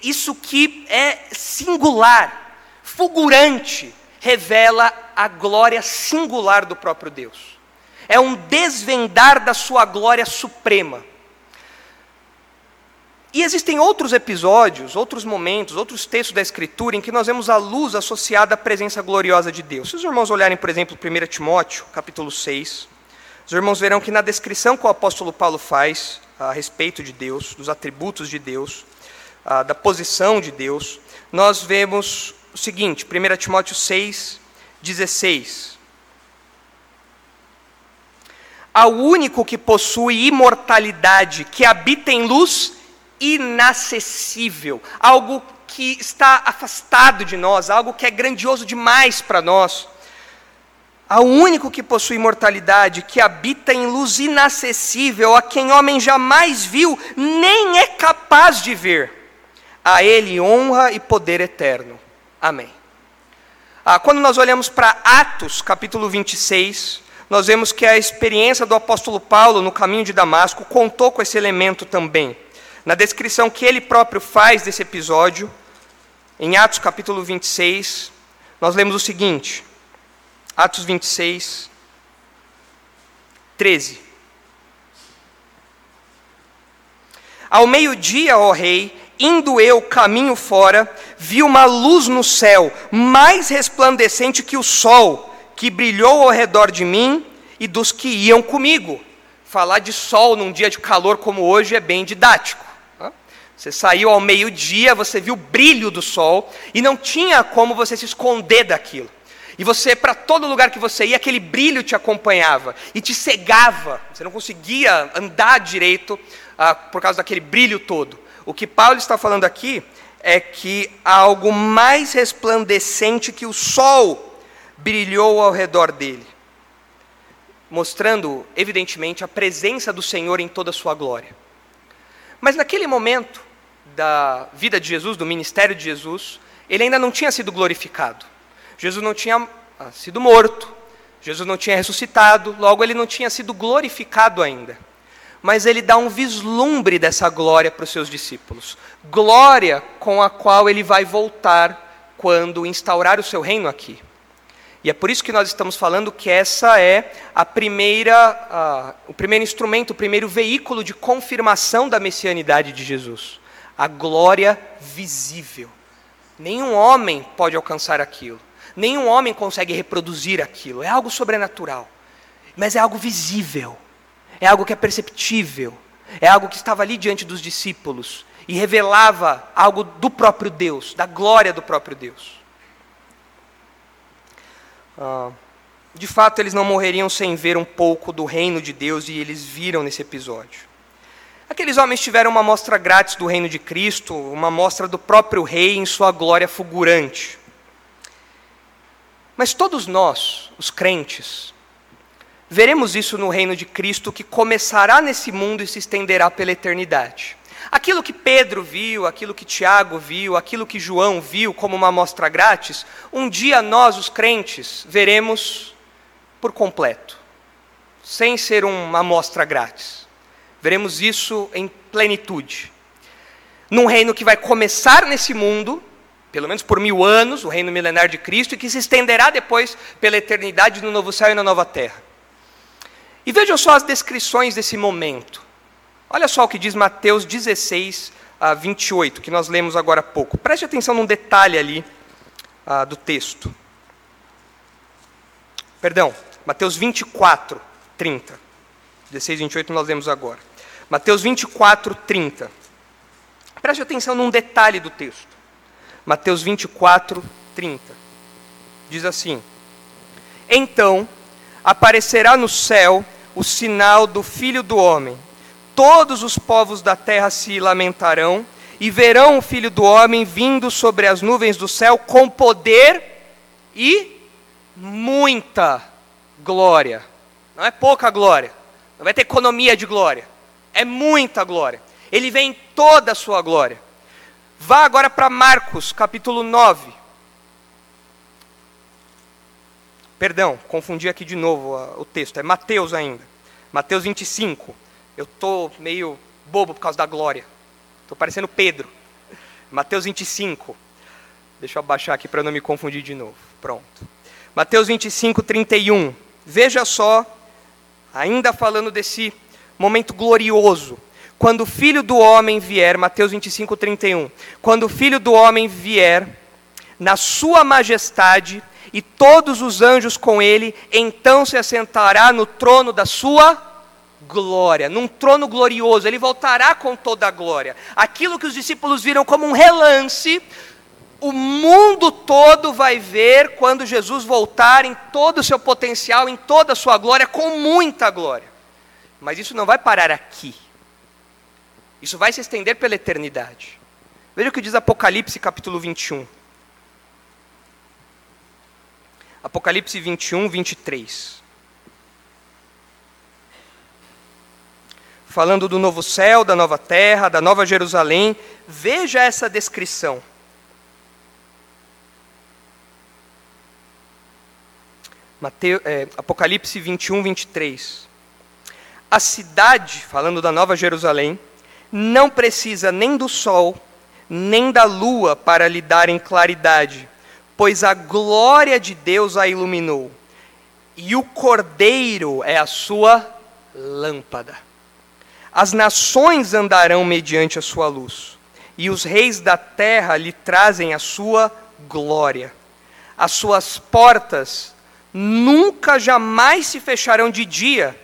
isso que é singular, fulgurante, revela a glória singular do próprio Deus. É um desvendar da sua glória suprema. E existem outros episódios, outros momentos, outros textos da Escritura em que nós vemos a luz associada à presença gloriosa de Deus. Se os irmãos olharem, por exemplo, 1 Timóteo, capítulo 6, os irmãos verão que na descrição que o apóstolo Paulo faz a respeito de Deus, dos atributos de Deus, da posição de Deus, nós vemos o seguinte, 1 Timóteo 6, 16. Ao único que possui imortalidade, que habita em luz inacessível, algo que está afastado de nós, algo que é grandioso demais para nós. Ao único que possui imortalidade, que habita em luz inacessível, a quem homem jamais viu, nem é capaz de ver. A ele honra e poder eterno. Amém. Ah, quando nós olhamos para Atos, capítulo 26, nós vemos que a experiência do apóstolo Paulo no caminho de Damasco contou com esse elemento também. Na descrição que ele próprio faz desse episódio, em Atos capítulo 26, nós lemos o seguinte: Atos 26, 13. Ao meio-dia, ó rei, indo eu caminho fora, vi uma luz no céu, mais resplandecente que o sol, que brilhou ao redor de mim e dos que iam comigo. Falar de sol num dia de calor como hoje é bem didático. Você saiu ao meio-dia, você viu o brilho do sol e não tinha como você se esconder daquilo. E você, para todo lugar que você ia, aquele brilho te acompanhava e te cegava. Você não conseguia andar direito ah, por causa daquele brilho todo. O que Paulo está falando aqui é que algo mais resplandecente que o sol brilhou ao redor dele, mostrando, evidentemente, a presença do Senhor em toda a sua glória. Mas naquele momento da vida de Jesus, do ministério de Jesus, ele ainda não tinha sido glorificado. Jesus não tinha ah, sido morto, Jesus não tinha ressuscitado, logo ele não tinha sido glorificado ainda. Mas ele dá um vislumbre dessa glória para os seus discípulos. Glória com a qual ele vai voltar quando instaurar o seu reino aqui. E é por isso que nós estamos falando que essa é a primeira, a, o primeiro instrumento, o primeiro veículo de confirmação da messianidade de Jesus. A glória visível. Nenhum homem pode alcançar aquilo. Nenhum homem consegue reproduzir aquilo. É algo sobrenatural. Mas é algo visível. É algo que é perceptível. É algo que estava ali diante dos discípulos e revelava algo do próprio Deus, da glória do próprio Deus. Ah, de fato, eles não morreriam sem ver um pouco do reino de Deus e eles viram nesse episódio. Aqueles homens tiveram uma mostra grátis do reino de Cristo, uma mostra do próprio rei em sua glória fulgurante. Mas todos nós, os crentes, veremos isso no reino de Cristo que começará nesse mundo e se estenderá pela eternidade. Aquilo que Pedro viu, aquilo que Tiago viu, aquilo que João viu como uma amostra grátis, um dia nós, os crentes, veremos por completo, sem ser uma amostra grátis. Veremos isso em plenitude. Num reino que vai começar nesse mundo, pelo menos por mil anos, o reino milenar de Cristo, e que se estenderá depois pela eternidade no novo céu e na nova terra. E vejam só as descrições desse momento. Olha só o que diz Mateus 16, a 28, que nós lemos agora há pouco. Preste atenção num detalhe ali uh, do texto. Perdão, Mateus 24, 30. 16, 28 nós lemos agora. Mateus 24, 30. Preste atenção num detalhe do texto. Mateus 24, 30. Diz assim: Então aparecerá no céu o sinal do Filho do Homem todos os povos da terra se lamentarão e verão o filho do homem vindo sobre as nuvens do céu com poder e muita glória. Não é pouca glória, não vai ter economia de glória, é muita glória. Ele vem em toda a sua glória. Vá agora para Marcos, capítulo 9. perdão, confundi aqui de novo o texto, é Mateus ainda. Mateus 25. Eu estou meio bobo por causa da glória. Estou parecendo Pedro. Mateus 25. Deixa eu abaixar aqui para não me confundir de novo. Pronto. Mateus 25, 31. Veja só, ainda falando desse momento glorioso. Quando o filho do homem vier, Mateus 25, 31. Quando o filho do homem vier, na sua majestade, e todos os anjos com ele, então se assentará no trono da sua glória, num trono glorioso, ele voltará com toda a glória. Aquilo que os discípulos viram como um relance, o mundo todo vai ver quando Jesus voltar em todo o seu potencial, em toda a sua glória, com muita glória. Mas isso não vai parar aqui. Isso vai se estender pela eternidade. Veja o que diz Apocalipse capítulo 21. Apocalipse 21, 23. Falando do novo céu, da nova terra, da nova Jerusalém, veja essa descrição. Mateus, é, Apocalipse 21, 23. A cidade, falando da nova Jerusalém, não precisa nem do sol, nem da lua para lhe darem claridade pois a glória de Deus a iluminou, e o cordeiro é a sua lâmpada. As nações andarão mediante a sua luz, e os reis da terra lhe trazem a sua glória. As suas portas nunca jamais se fecharão de dia,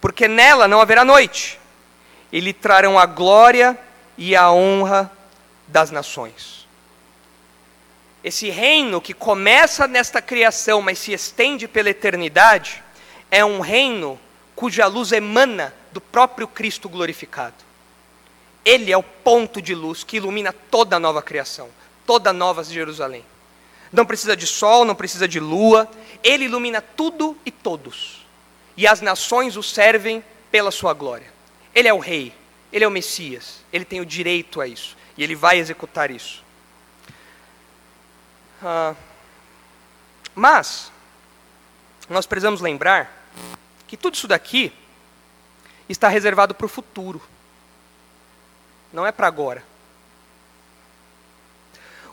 porque nela não haverá noite. E lhe trarão a glória e a honra das nações. Esse reino que começa nesta criação, mas se estende pela eternidade, é um reino cuja luz emana do próprio Cristo glorificado. Ele é o ponto de luz que ilumina toda a nova criação, toda a nova Jerusalém. Não precisa de sol, não precisa de lua, ele ilumina tudo e todos. E as nações o servem pela sua glória. Ele é o rei, ele é o Messias, ele tem o direito a isso, e ele vai executar isso. Ah, mas, nós precisamos lembrar que tudo isso daqui está reservado para o futuro, não é para agora.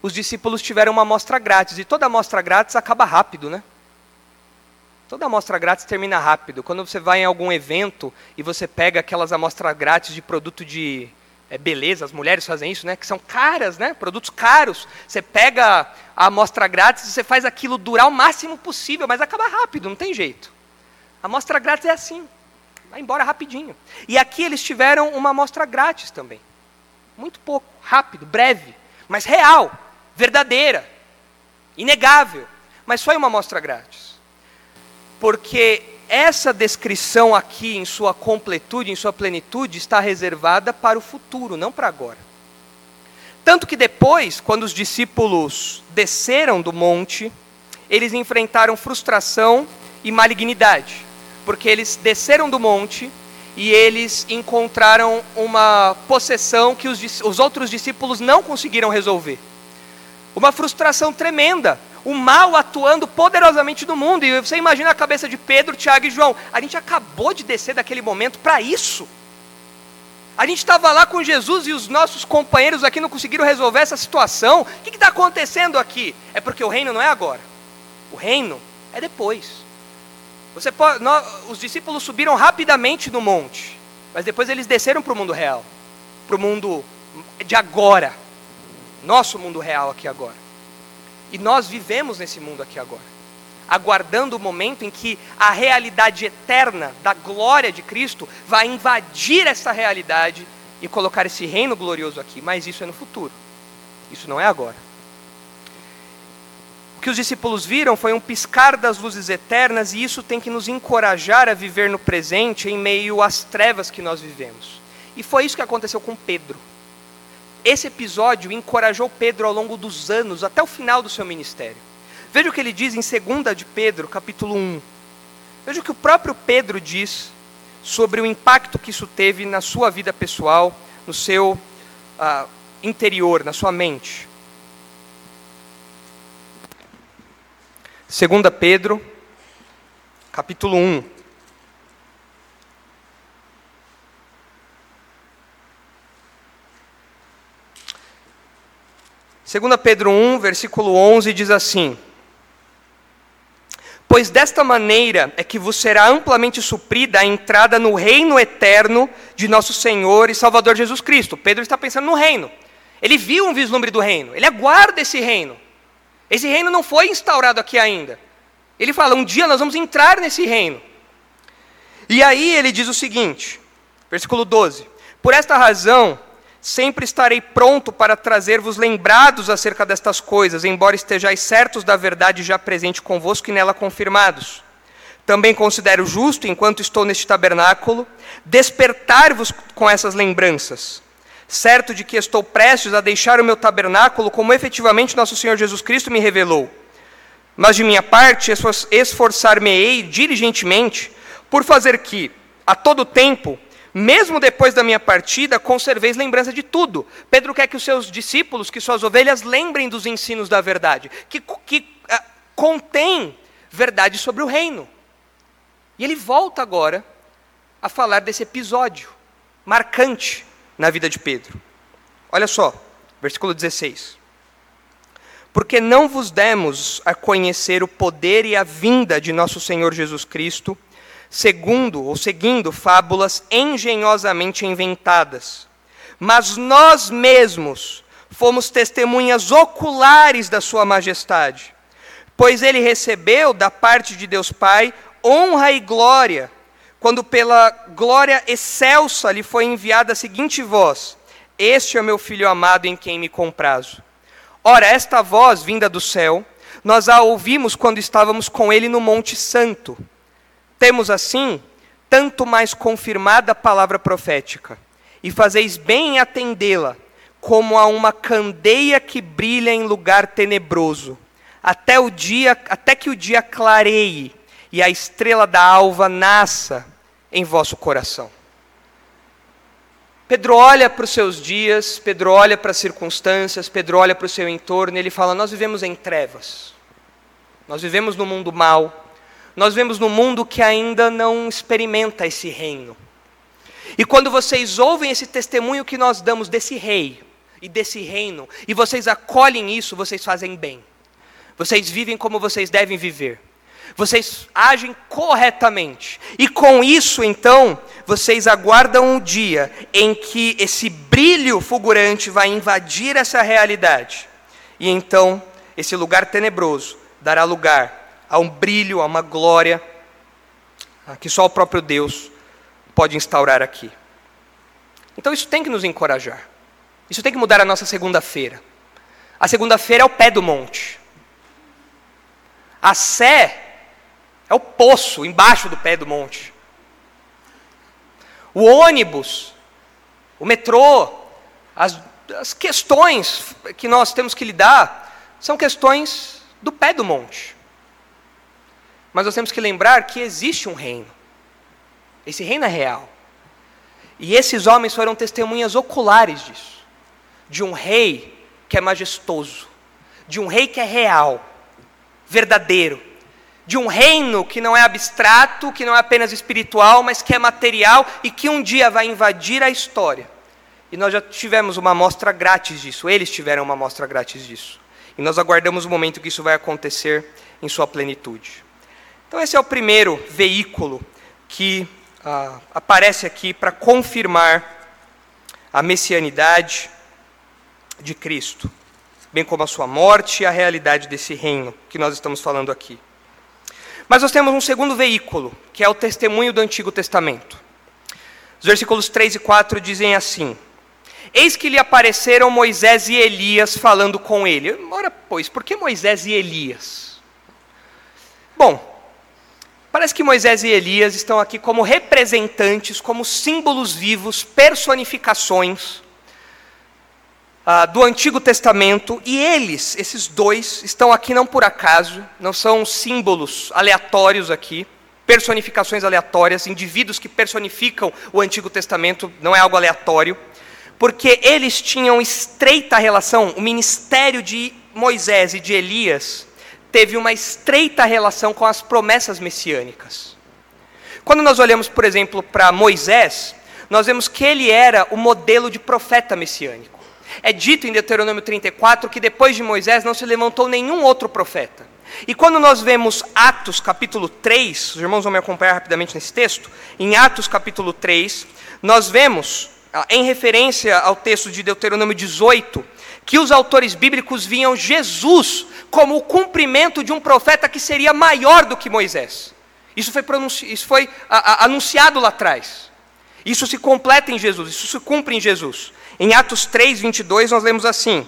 Os discípulos tiveram uma amostra grátis, e toda amostra grátis acaba rápido, né? Toda amostra grátis termina rápido. Quando você vai em algum evento e você pega aquelas amostras grátis de produto de é, beleza, as mulheres fazem isso, né? Que são caras, né? Produtos caros. Você pega a amostra grátis e você faz aquilo durar o máximo possível, mas acaba rápido, não tem jeito. A amostra grátis é assim, vai embora rapidinho. E aqui eles tiveram uma amostra grátis também. Muito pouco, rápido, breve, mas real, verdadeira, inegável. Mas foi uma amostra grátis. Porque essa descrição aqui, em sua completude, em sua plenitude, está reservada para o futuro, não para agora. Tanto que depois, quando os discípulos desceram do monte, eles enfrentaram frustração e malignidade, porque eles desceram do monte e eles encontraram uma possessão que os, os outros discípulos não conseguiram resolver. Uma frustração tremenda, o mal atuando poderosamente no mundo. E você imagina a cabeça de Pedro, Tiago e João. A gente acabou de descer daquele momento para isso. A gente estava lá com Jesus e os nossos companheiros aqui não conseguiram resolver essa situação. O que está acontecendo aqui? É porque o reino não é agora. O reino é depois. Você pode, nós, os discípulos subiram rapidamente no monte, mas depois eles desceram para o mundo real, para o mundo de agora, nosso mundo real aqui agora. E nós vivemos nesse mundo aqui agora, aguardando o momento em que a realidade eterna da glória de Cristo vai invadir essa realidade e colocar esse reino glorioso aqui. Mas isso é no futuro, isso não é agora. O que os discípulos viram foi um piscar das luzes eternas, e isso tem que nos encorajar a viver no presente em meio às trevas que nós vivemos. E foi isso que aconteceu com Pedro. Esse episódio encorajou Pedro ao longo dos anos, até o final do seu ministério. Veja o que ele diz em 2 de Pedro, capítulo 1. Veja o que o próprio Pedro diz sobre o impacto que isso teve na sua vida pessoal, no seu uh, interior, na sua mente. 2 Pedro, capítulo 1. Segunda Pedro 1, versículo 11 diz assim: Pois desta maneira é que vos será amplamente suprida a entrada no reino eterno de nosso Senhor e Salvador Jesus Cristo. Pedro está pensando no reino. Ele viu um vislumbre do reino, ele aguarda esse reino. Esse reino não foi instaurado aqui ainda. Ele fala: um dia nós vamos entrar nesse reino. E aí ele diz o seguinte, versículo 12: Por esta razão, sempre estarei pronto para trazer-vos lembrados acerca destas coisas, embora estejais certos da verdade já presente convosco e nela confirmados. Também considero justo, enquanto estou neste tabernáculo, despertar-vos com essas lembranças, certo de que estou prestes a deixar o meu tabernáculo, como efetivamente nosso Senhor Jesus Cristo me revelou. Mas de minha parte, esforçar-me-ei diligentemente por fazer que, a todo tempo, mesmo depois da minha partida, conserveis lembrança de tudo. Pedro quer que os seus discípulos, que suas ovelhas, lembrem dos ensinos da verdade, que, que uh, contém verdade sobre o reino. E ele volta agora a falar desse episódio marcante na vida de Pedro. Olha só, versículo 16. Porque não vos demos a conhecer o poder e a vinda de nosso Senhor Jesus Cristo segundo ou seguindo fábulas engenhosamente inventadas. Mas nós mesmos fomos testemunhas oculares da Sua Majestade, pois ele recebeu da parte de Deus Pai honra e glória, quando pela glória excelsa lhe foi enviada a seguinte voz: Este é meu filho amado em quem me comprazo. Ora, esta voz vinda do céu, nós a ouvimos quando estávamos com ele no Monte Santo. Temos assim tanto mais confirmada a palavra profética, e fazeis bem em atendê-la, como a uma candeia que brilha em lugar tenebroso, até o dia, até que o dia clareie e a estrela da alva nasça em vosso coração. Pedro olha para os seus dias, Pedro olha para as circunstâncias, Pedro olha para o seu entorno e ele fala: Nós vivemos em trevas, nós vivemos no mundo mal, nós vemos no mundo que ainda não experimenta esse reino. E quando vocês ouvem esse testemunho que nós damos desse rei e desse reino, e vocês acolhem isso, vocês fazem bem. Vocês vivem como vocês devem viver. Vocês agem corretamente. E com isso, então, vocês aguardam o dia em que esse brilho fulgurante vai invadir essa realidade. E então, esse lugar tenebroso dará lugar a um brilho, a uma glória que só o próprio Deus pode instaurar aqui. Então isso tem que nos encorajar. Isso tem que mudar a nossa segunda-feira. A segunda-feira é o pé do monte. A sé é o poço embaixo do pé do monte. O ônibus, o metrô, as, as questões que nós temos que lidar são questões do pé do monte. Mas nós temos que lembrar que existe um reino. Esse reino é real. E esses homens foram testemunhas oculares disso. De um rei que é majestoso, de um rei que é real, verdadeiro, de um reino que não é abstrato, que não é apenas espiritual, mas que é material e que um dia vai invadir a história. E nós já tivemos uma amostra grátis disso, eles tiveram uma amostra grátis disso. E nós aguardamos o momento que isso vai acontecer em sua plenitude. Então, esse é o primeiro veículo que ah, aparece aqui para confirmar a messianidade de Cristo, bem como a sua morte e a realidade desse reino que nós estamos falando aqui. Mas nós temos um segundo veículo, que é o testemunho do Antigo Testamento. Os versículos 3 e 4 dizem assim: Eis que lhe apareceram Moisés e Elias falando com ele. Ora, pois, por que Moisés e Elias? Bom, Parece que Moisés e Elias estão aqui como representantes, como símbolos vivos, personificações ah, do Antigo Testamento, e eles, esses dois, estão aqui não por acaso, não são símbolos aleatórios aqui, personificações aleatórias, indivíduos que personificam o Antigo Testamento, não é algo aleatório, porque eles tinham estreita relação, o ministério de Moisés e de Elias teve uma estreita relação com as promessas messiânicas. Quando nós olhamos, por exemplo, para Moisés, nós vemos que ele era o modelo de profeta messiânico. É dito em Deuteronômio 34 que depois de Moisés não se levantou nenhum outro profeta. E quando nós vemos Atos capítulo 3, os irmãos vão me acompanhar rapidamente nesse texto, em Atos capítulo 3, nós vemos, ah, em referência ao texto de Deuteronômio 18, que os autores bíblicos viam Jesus como o cumprimento de um profeta que seria maior do que Moisés. Isso foi, isso foi a, a, anunciado lá atrás. Isso se completa em Jesus, isso se cumpre em Jesus. Em Atos 3, 22, nós lemos assim: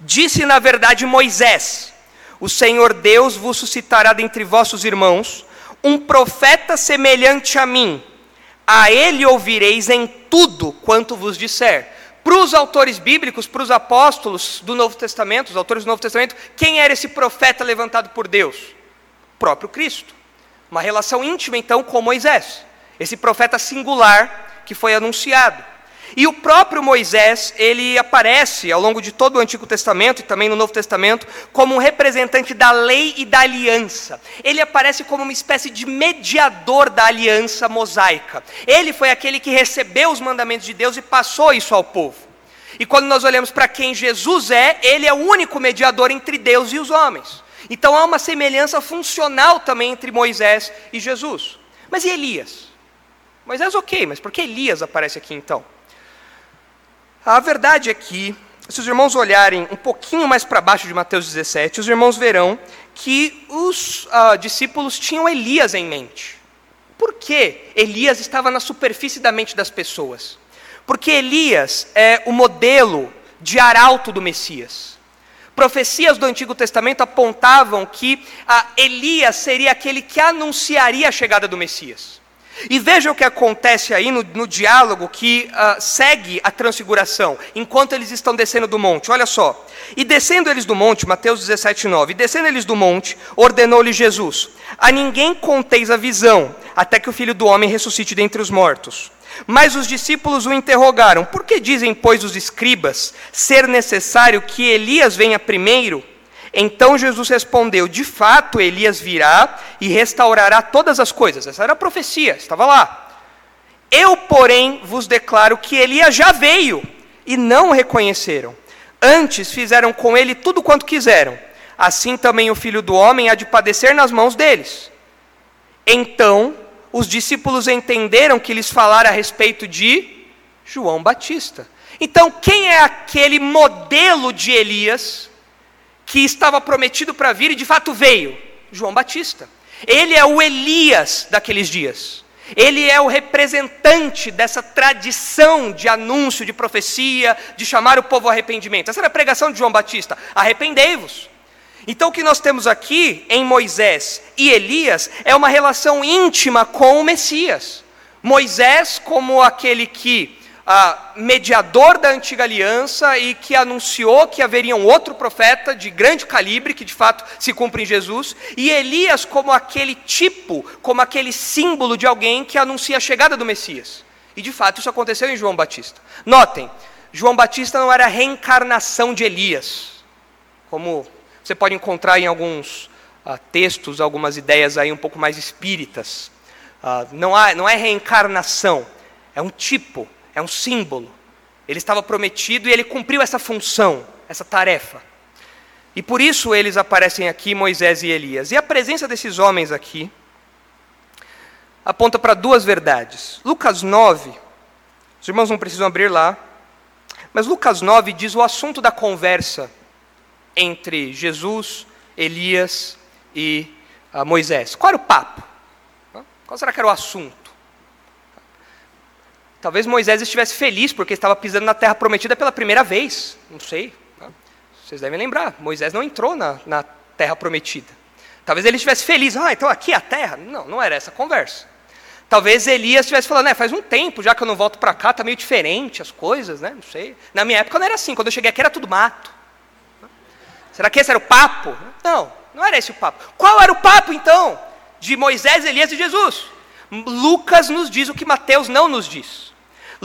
Disse na verdade Moisés: O Senhor Deus vos suscitará dentre vossos irmãos um profeta semelhante a mim. A ele ouvireis em tudo quanto vos disser. Para os autores bíblicos, para os apóstolos do Novo Testamento, os autores do Novo Testamento, quem era esse profeta levantado por Deus? O próprio Cristo. Uma relação íntima, então, com Moisés, esse profeta singular que foi anunciado. E o próprio Moisés, ele aparece ao longo de todo o Antigo Testamento e também no Novo Testamento como um representante da lei e da aliança. Ele aparece como uma espécie de mediador da aliança mosaica. Ele foi aquele que recebeu os mandamentos de Deus e passou isso ao povo. E quando nós olhamos para quem Jesus é, ele é o único mediador entre Deus e os homens. Então há uma semelhança funcional também entre Moisés e Jesus. Mas e Elias? Moisés, ok, mas por que Elias aparece aqui então? A verdade é que, se os irmãos olharem um pouquinho mais para baixo de Mateus 17, os irmãos verão que os uh, discípulos tinham Elias em mente. Por que Elias estava na superfície da mente das pessoas? Porque Elias é o modelo de arauto do Messias. Profecias do Antigo Testamento apontavam que uh, Elias seria aquele que anunciaria a chegada do Messias. E veja o que acontece aí no, no diálogo que uh, segue a transfiguração, enquanto eles estão descendo do monte. Olha só. E descendo eles do monte, Mateus 17, 9. E descendo eles do monte, ordenou-lhe Jesus: A ninguém conteis a visão, até que o filho do homem ressuscite dentre os mortos. Mas os discípulos o interrogaram: Por que dizem, pois, os escribas ser necessário que Elias venha primeiro? Então Jesus respondeu: De fato, Elias virá e restaurará todas as coisas. Essa era a profecia, estava lá. Eu, porém, vos declaro que Elias já veio e não o reconheceram. Antes fizeram com ele tudo quanto quiseram. Assim também o filho do homem há de padecer nas mãos deles. Então os discípulos entenderam que lhes falara a respeito de João Batista. Então, quem é aquele modelo de Elias que estava prometido para vir e de fato veio? João Batista. Ele é o Elias daqueles dias. Ele é o representante dessa tradição de anúncio, de profecia, de chamar o povo ao arrependimento. Essa era a pregação de João Batista: arrependei-vos. Então, o que nós temos aqui em Moisés e Elias é uma relação íntima com o Messias. Moisés, como aquele que ah, mediador da antiga aliança e que anunciou que haveria um outro profeta de grande calibre, que de fato se cumpre em Jesus, e Elias como aquele tipo, como aquele símbolo de alguém que anuncia a chegada do Messias. E de fato isso aconteceu em João Batista. Notem, João Batista não era a reencarnação de Elias, como você pode encontrar em alguns ah, textos, algumas ideias aí um pouco mais espíritas. Ah, não, há, não é reencarnação, é um tipo, é um símbolo. Ele estava prometido e ele cumpriu essa função, essa tarefa. E por isso eles aparecem aqui, Moisés e Elias. E a presença desses homens aqui aponta para duas verdades. Lucas 9, os irmãos não precisam abrir lá, mas Lucas 9 diz o assunto da conversa entre Jesus, Elias e uh, Moisés. Qual era o papo? Qual será que era o assunto? Talvez Moisés estivesse feliz porque estava pisando na terra prometida pela primeira vez. Não sei. Tá? Vocês devem lembrar. Moisés não entrou na, na terra prometida. Talvez ele estivesse feliz. Ah, então aqui é a terra. Não, não era essa a conversa. Talvez Elias estivesse falando, né, faz um tempo já que eu não volto para cá, está meio diferente as coisas, né? Não sei. Na minha época não era assim. Quando eu cheguei aqui era tudo mato. Será que esse era o papo? Não, não era esse o papo. Qual era o papo então de Moisés, Elias e Jesus? Lucas nos diz o que Mateus não nos diz.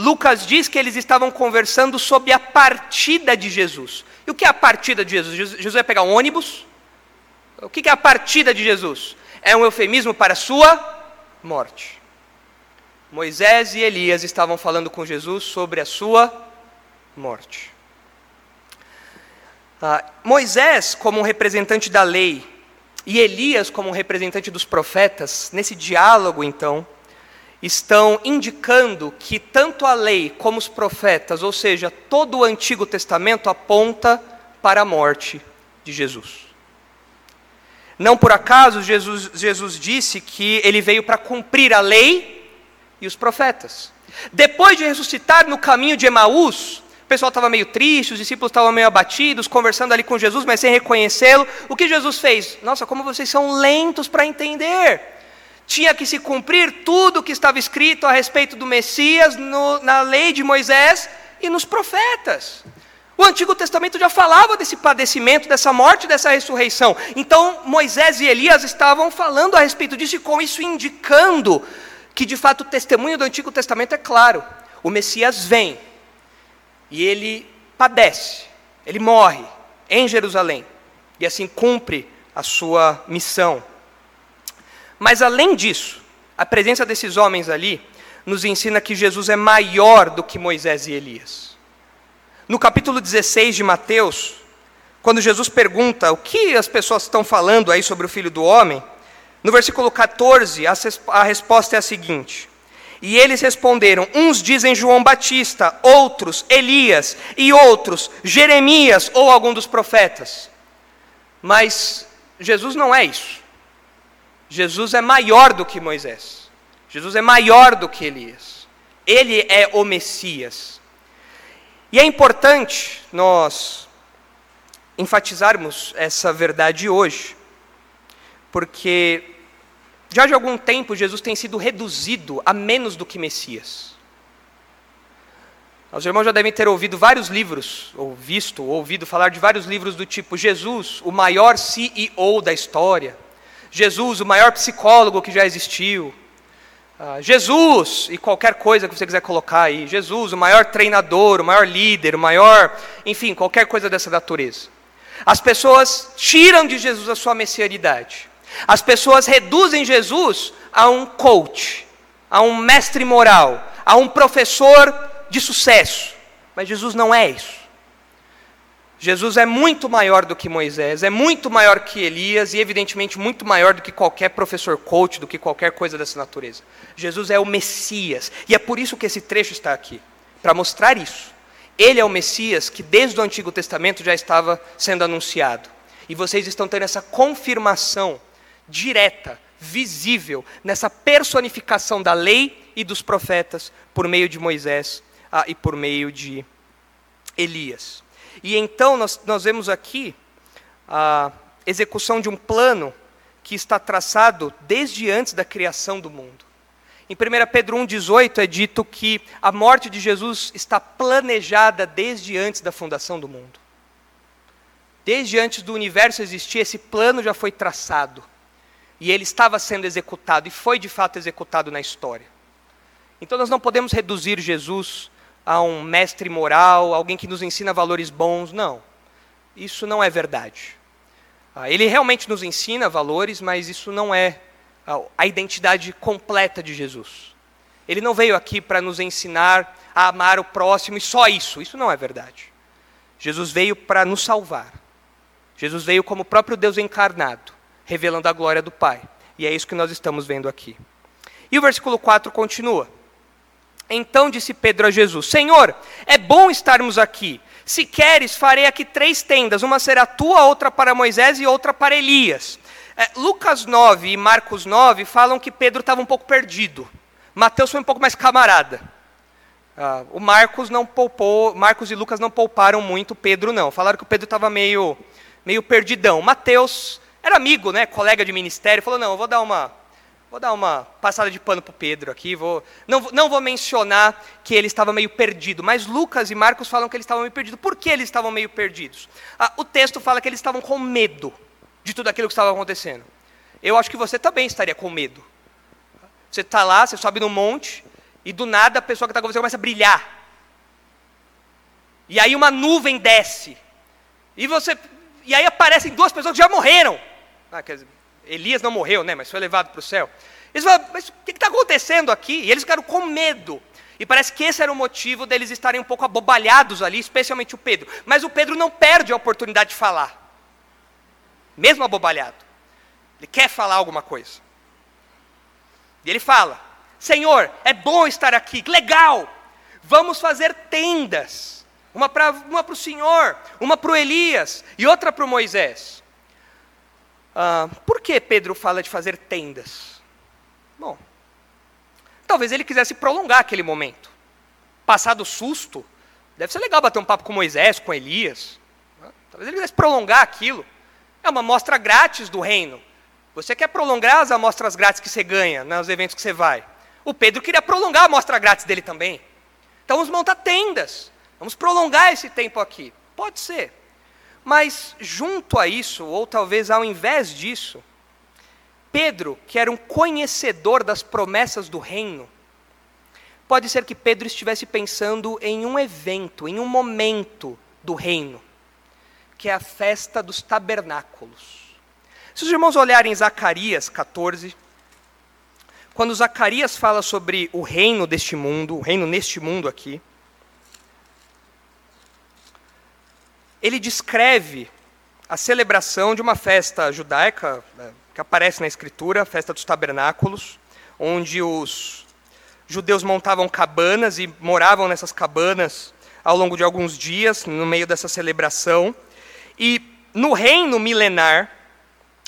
Lucas diz que eles estavam conversando sobre a partida de Jesus. E o que é a partida de Jesus? Jesus ia pegar um ônibus, O que é a partida de Jesus? É um eufemismo para a sua morte. Moisés e Elias estavam falando com Jesus sobre a sua morte. Ah, Moisés, como um representante da lei, e Elias, como um representante dos profetas, nesse diálogo, então, estão indicando que tanto a lei como os profetas, ou seja, todo o Antigo Testamento, aponta para a morte de Jesus. Não por acaso Jesus, Jesus disse que ele veio para cumprir a lei e os profetas. Depois de ressuscitar no caminho de Emaús, o pessoal estava meio triste, os discípulos estavam meio abatidos, conversando ali com Jesus, mas sem reconhecê-lo. O que Jesus fez? Nossa, como vocês são lentos para entender. Tinha que se cumprir tudo o que estava escrito a respeito do Messias no, na lei de Moisés e nos profetas. O Antigo Testamento já falava desse padecimento, dessa morte, dessa ressurreição. Então Moisés e Elias estavam falando a respeito disso e com isso indicando que de fato o testemunho do Antigo Testamento é claro. O Messias vem e ele padece, ele morre em Jerusalém e assim cumpre a sua missão. Mas além disso, a presença desses homens ali nos ensina que Jesus é maior do que Moisés e Elias. No capítulo 16 de Mateus, quando Jesus pergunta o que as pessoas estão falando aí sobre o filho do homem, no versículo 14, a resposta é a seguinte: E eles responderam: Uns dizem João Batista, outros Elias, e outros Jeremias ou algum dos profetas. Mas Jesus não é isso. Jesus é maior do que Moisés. Jesus é maior do que Elias. Ele é o Messias. E é importante nós enfatizarmos essa verdade hoje, porque já de algum tempo Jesus tem sido reduzido a menos do que Messias. Os irmãos já devem ter ouvido vários livros, ou visto, ou ouvido falar de vários livros do tipo Jesus, o maior CEO da história, Jesus, o maior psicólogo que já existiu, ah, Jesus e qualquer coisa que você quiser colocar aí, Jesus, o maior treinador, o maior líder, o maior, enfim, qualquer coisa dessa natureza. As pessoas tiram de Jesus a sua messianidade. As pessoas reduzem Jesus a um coach, a um mestre moral, a um professor de sucesso. Mas Jesus não é isso. Jesus é muito maior do que Moisés, é muito maior que Elias e, evidentemente, muito maior do que qualquer professor coach, do que qualquer coisa dessa natureza. Jesus é o Messias, e é por isso que esse trecho está aqui para mostrar isso. Ele é o Messias que, desde o Antigo Testamento, já estava sendo anunciado. E vocês estão tendo essa confirmação direta, visível, nessa personificação da lei e dos profetas por meio de Moisés ah, e por meio de Elias. E então nós, nós vemos aqui a execução de um plano que está traçado desde antes da criação do mundo. Em 1 Pedro 1,18 é dito que a morte de Jesus está planejada desde antes da fundação do mundo. Desde antes do universo existir, esse plano já foi traçado. E ele estava sendo executado, e foi de fato executado na história. Então nós não podemos reduzir Jesus a um mestre moral, alguém que nos ensina valores bons. Não. Isso não é verdade. Ah, ele realmente nos ensina valores, mas isso não é a identidade completa de Jesus. Ele não veio aqui para nos ensinar a amar o próximo e só isso. Isso não é verdade. Jesus veio para nos salvar. Jesus veio como o próprio Deus encarnado, revelando a glória do Pai. E é isso que nós estamos vendo aqui. E o versículo 4 continua. Então disse Pedro a Jesus: Senhor, é bom estarmos aqui. Se queres, farei aqui três tendas: uma será tua, outra para Moisés e outra para Elias. É, Lucas 9 e Marcos 9 falam que Pedro estava um pouco perdido. Mateus foi um pouco mais camarada. Ah, o Marcos não poupou, Marcos e Lucas não pouparam muito Pedro, não. Falaram que o Pedro estava meio, meio perdidão. Mateus era amigo, né, colega de ministério, falou: não, eu vou dar uma Vou dar uma passada de pano para o Pedro aqui. Vou, não, não vou mencionar que ele estava meio perdido, mas Lucas e Marcos falam que eles estavam meio perdidos. Por que eles estavam meio perdidos? Ah, o texto fala que eles estavam com medo de tudo aquilo que estava acontecendo. Eu acho que você também estaria com medo. Você está lá, você sobe no monte, e do nada a pessoa que está com você começa a brilhar. E aí uma nuvem desce. E você. E aí aparecem duas pessoas que já morreram. Ah, dizer, Elias não morreu, né, mas foi levado para o céu. Eles falam, mas o que está acontecendo aqui? E eles ficaram com medo. E parece que esse era o motivo deles estarem um pouco abobalhados ali, especialmente o Pedro. Mas o Pedro não perde a oportunidade de falar, mesmo abobalhado. Ele quer falar alguma coisa. E ele fala: Senhor, é bom estar aqui, legal, vamos fazer tendas. Uma para uma o Senhor, uma para o Elias e outra para o Moisés. Ah, por que Pedro fala de fazer tendas? Bom, talvez ele quisesse prolongar aquele momento. Passado o susto, deve ser legal bater um papo com Moisés, com Elias. Talvez ele quisesse prolongar aquilo. É uma mostra grátis do reino. Você quer prolongar as amostras grátis que você ganha nos eventos que você vai. O Pedro queria prolongar a amostra grátis dele também. Então vamos montar tendas. Vamos prolongar esse tempo aqui. Pode ser. Mas junto a isso, ou talvez ao invés disso, Pedro, que era um conhecedor das promessas do reino, pode ser que Pedro estivesse pensando em um evento, em um momento do reino, que é a festa dos tabernáculos. Se os irmãos olharem Zacarias 14, quando Zacarias fala sobre o reino deste mundo, o reino neste mundo aqui, ele descreve a celebração de uma festa judaica, né, que aparece na Escritura, a festa dos tabernáculos, onde os judeus montavam cabanas e moravam nessas cabanas ao longo de alguns dias, no meio dessa celebração. E no reino milenar,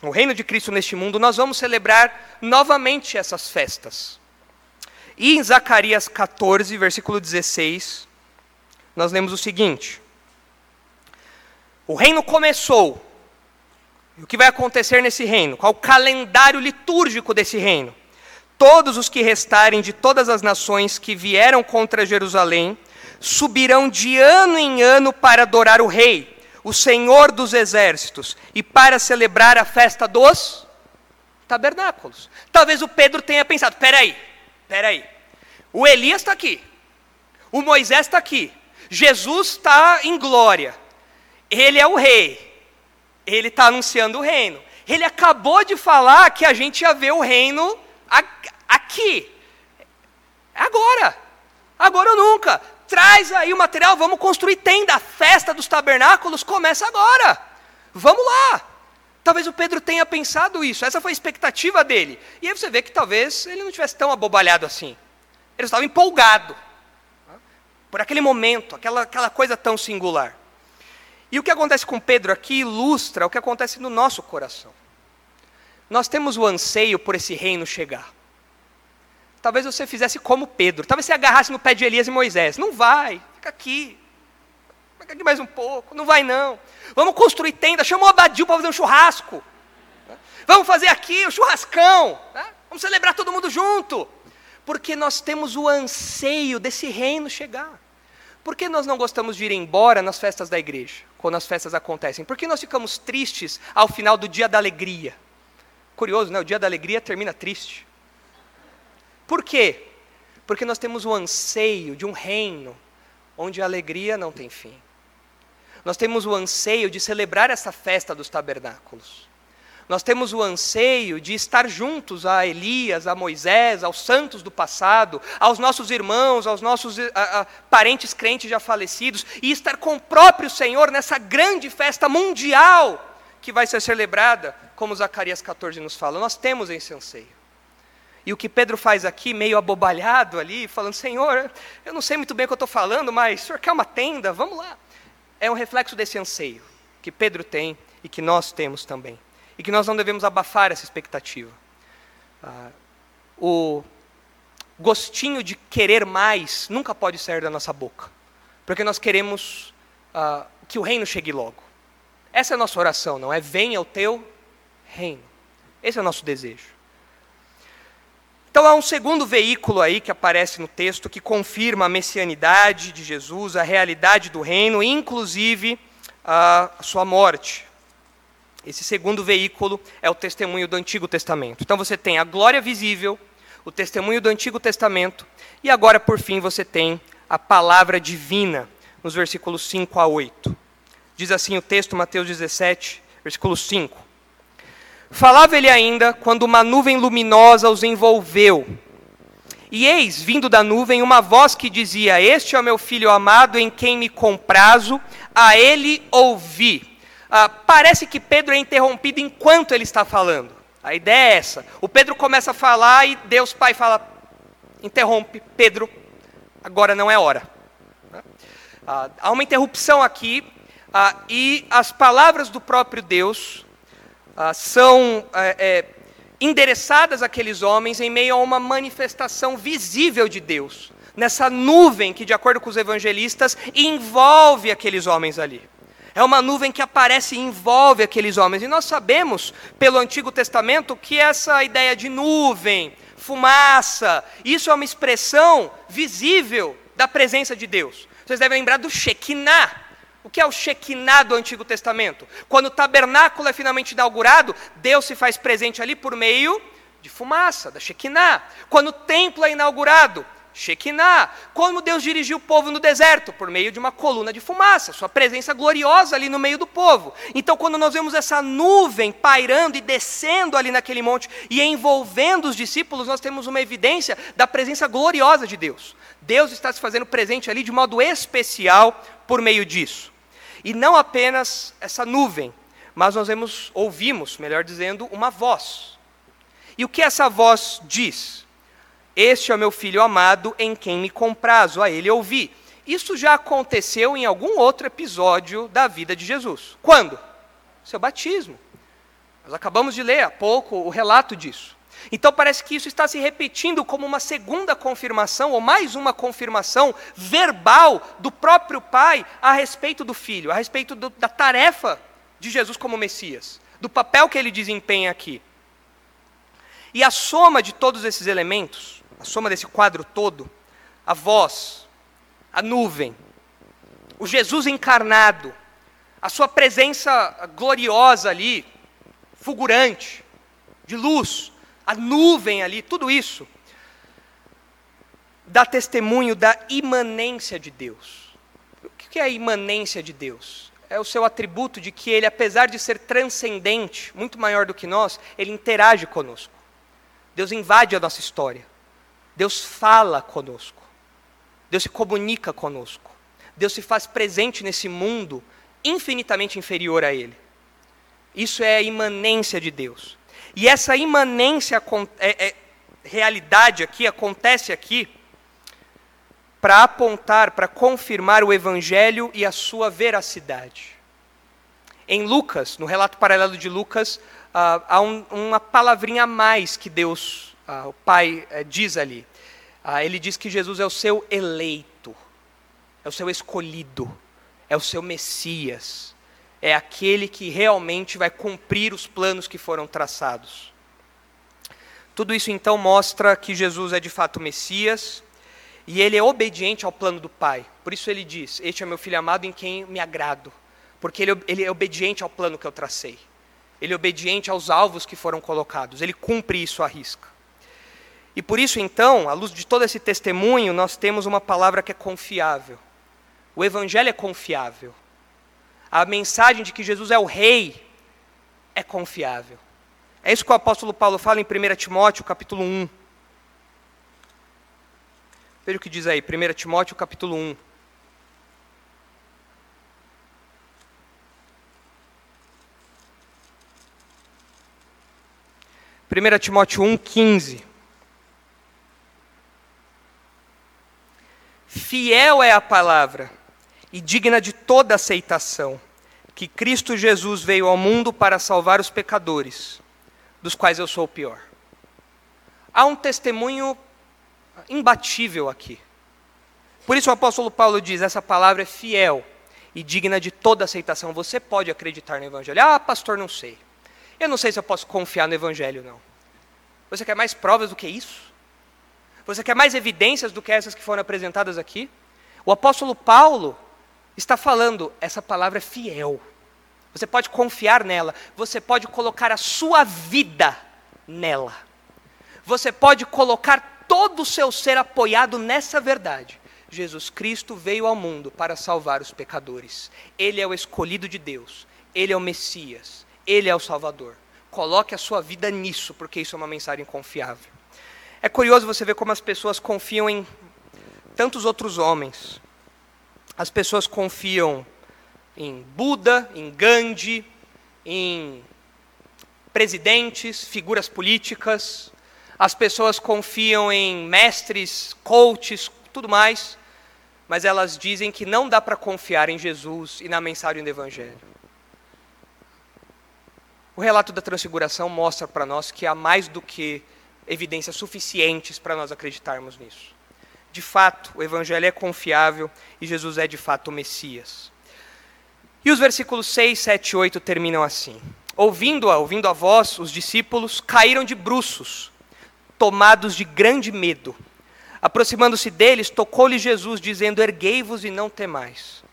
o reino de Cristo neste mundo, nós vamos celebrar novamente essas festas. E em Zacarias 14, versículo 16, nós lemos o seguinte: O reino começou, e o que vai acontecer nesse reino? Qual o calendário litúrgico desse reino? Todos os que restarem de todas as nações que vieram contra Jerusalém subirão de ano em ano para adorar o Rei, o Senhor dos Exércitos, e para celebrar a festa dos tabernáculos. Talvez o Pedro tenha pensado: peraí, peraí, o Elias está aqui, o Moisés está aqui, Jesus está em glória, ele é o rei, ele está anunciando o reino. Ele acabou de falar que a gente ia ver o reino aqui. Agora. Agora ou nunca. Traz aí o material, vamos construir tenda. A festa dos tabernáculos começa agora. Vamos lá. Talvez o Pedro tenha pensado isso, essa foi a expectativa dele. E aí você vê que talvez ele não tivesse tão abobalhado assim. Ele estava empolgado por aquele momento, aquela, aquela coisa tão singular. E o que acontece com Pedro aqui ilustra o que acontece no nosso coração. Nós temos o anseio por esse reino chegar. Talvez você fizesse como Pedro, talvez você agarrasse no pé de Elias e Moisés. Não vai, fica aqui. Fica aqui mais um pouco. Não vai não. Vamos construir tenda, chama o Abadil para fazer um churrasco. Vamos fazer aqui o um churrascão. Né? Vamos celebrar todo mundo junto. Porque nós temos o anseio desse reino chegar. Por que nós não gostamos de ir embora nas festas da igreja, quando as festas acontecem? Por que nós ficamos tristes ao final do dia da alegria? Curioso, né? O dia da alegria termina triste. Por quê? Porque nós temos o anseio de um reino onde a alegria não tem fim. Nós temos o anseio de celebrar essa festa dos tabernáculos. Nós temos o anseio de estar juntos a Elias, a Moisés, aos santos do passado, aos nossos irmãos, aos nossos a, a, parentes crentes já falecidos, e estar com o próprio Senhor nessa grande festa mundial que vai ser celebrada, como Zacarias 14 nos fala. Nós temos esse anseio. E o que Pedro faz aqui, meio abobalhado ali, falando: Senhor, eu não sei muito bem o que eu estou falando, mas o senhor quer uma tenda? Vamos lá. É um reflexo desse anseio que Pedro tem e que nós temos também e que nós não devemos abafar essa expectativa. Ah, o gostinho de querer mais nunca pode sair da nossa boca, porque nós queremos ah, que o reino chegue logo. Essa é a nossa oração, não é? Venha o teu reino. Esse é o nosso desejo. Então há um segundo veículo aí que aparece no texto que confirma a messianidade de Jesus, a realidade do reino, inclusive a sua morte. Esse segundo veículo é o testemunho do Antigo Testamento. Então você tem a glória visível, o testemunho do Antigo Testamento, e agora, por fim, você tem a palavra divina, nos versículos 5 a 8. Diz assim o texto, Mateus 17, versículo 5. Falava ele ainda quando uma nuvem luminosa os envolveu. E eis, vindo da nuvem, uma voz que dizia: Este é o meu filho amado, em quem me comprazo, a ele ouvi. Ah, parece que Pedro é interrompido enquanto ele está falando. A ideia é essa. O Pedro começa a falar e Deus Pai fala: interrompe, Pedro, agora não é hora. Ah, há uma interrupção aqui, ah, e as palavras do próprio Deus ah, são é, é, endereçadas àqueles homens em meio a uma manifestação visível de Deus, nessa nuvem que, de acordo com os evangelistas, envolve aqueles homens ali. É uma nuvem que aparece e envolve aqueles homens. E nós sabemos, pelo Antigo Testamento, que essa ideia de nuvem, fumaça, isso é uma expressão visível da presença de Deus. Vocês devem lembrar do Shekinah. O que é o Shekinah do Antigo Testamento? Quando o tabernáculo é finalmente inaugurado, Deus se faz presente ali por meio de fumaça, da Shekinah. Quando o templo é inaugurado, Shekinah. Como Deus dirigiu o povo no deserto? Por meio de uma coluna de fumaça, sua presença gloriosa ali no meio do povo. Então, quando nós vemos essa nuvem pairando e descendo ali naquele monte e envolvendo os discípulos, nós temos uma evidência da presença gloriosa de Deus. Deus está se fazendo presente ali de modo especial por meio disso. E não apenas essa nuvem, mas nós vemos, ouvimos, melhor dizendo, uma voz. E o que essa voz diz? Este é o meu filho amado, em quem me comprazo, a ele ouvi. Isso já aconteceu em algum outro episódio da vida de Jesus. Quando? Seu batismo. Nós acabamos de ler há pouco o relato disso. Então parece que isso está se repetindo como uma segunda confirmação, ou mais uma confirmação verbal do próprio Pai a respeito do Filho, a respeito do, da tarefa de Jesus como Messias, do papel que ele desempenha aqui. E a soma de todos esses elementos, a soma desse quadro todo, a voz, a nuvem, o Jesus encarnado, a sua presença gloriosa ali, fulgurante, de luz, a nuvem ali, tudo isso dá testemunho da imanência de Deus. O que é a imanência de Deus? É o seu atributo de que ele, apesar de ser transcendente, muito maior do que nós, ele interage conosco. Deus invade a nossa história. Deus fala conosco. Deus se comunica conosco. Deus se faz presente nesse mundo infinitamente inferior a ele. Isso é a imanência de Deus. E essa imanência, é, é, realidade aqui, acontece aqui, para apontar, para confirmar o Evangelho e a sua veracidade. Em Lucas, no relato paralelo de Lucas, uh, há um, uma palavrinha a mais que Deus, uh, o Pai, uh, diz ali. Ah, ele diz que Jesus é o seu eleito, é o seu escolhido, é o seu Messias é aquele que realmente vai cumprir os planos que foram traçados. Tudo isso então mostra que Jesus é de fato Messias e ele é obediente ao plano do Pai. Por isso ele diz: Este é meu filho amado em quem me agrado. Porque ele, ele é obediente ao plano que eu tracei. Ele é obediente aos alvos que foram colocados. Ele cumpre isso à risca. E por isso, então, à luz de todo esse testemunho, nós temos uma palavra que é confiável. O Evangelho é confiável a mensagem de que Jesus é o Rei é confiável. É isso que o apóstolo Paulo fala em 1 Timóteo, capítulo 1. Veja o que diz aí, 1 Timóteo, capítulo 1. Primeira Timóteo 1, 15. Fiel é a palavra e digna de toda aceitação, que Cristo Jesus veio ao mundo para salvar os pecadores, dos quais eu sou o pior. Há um testemunho imbatível aqui. Por isso o apóstolo Paulo diz: essa palavra é fiel e digna de toda aceitação. Você pode acreditar no Evangelho. Ah, pastor, não sei. Eu não sei se eu posso confiar no Evangelho, não. Você quer mais provas do que isso? Você quer mais evidências do que essas que foram apresentadas aqui? O apóstolo Paulo está falando, essa palavra é fiel. Você pode confiar nela, você pode colocar a sua vida nela. Você pode colocar todo o seu ser apoiado nessa verdade. Jesus Cristo veio ao mundo para salvar os pecadores. Ele é o escolhido de Deus, ele é o Messias, ele é o Salvador. Coloque a sua vida nisso, porque isso é uma mensagem confiável. É curioso você ver como as pessoas confiam em tantos outros homens. As pessoas confiam em Buda, em Gandhi, em presidentes, figuras políticas. As pessoas confiam em mestres, coaches, tudo mais, mas elas dizem que não dá para confiar em Jesus e na mensagem do Evangelho. O relato da transfiguração mostra para nós que há mais do que evidências suficientes para nós acreditarmos nisso. De fato, o Evangelho é confiável e Jesus é de fato o Messias. E os versículos 6, 7 e 8 terminam assim: Ouvindo-a, ouvindo a voz, os discípulos caíram de bruços, tomados de grande medo. Aproximando-se deles, tocou-lhe Jesus, dizendo: Erguei-vos e não temais.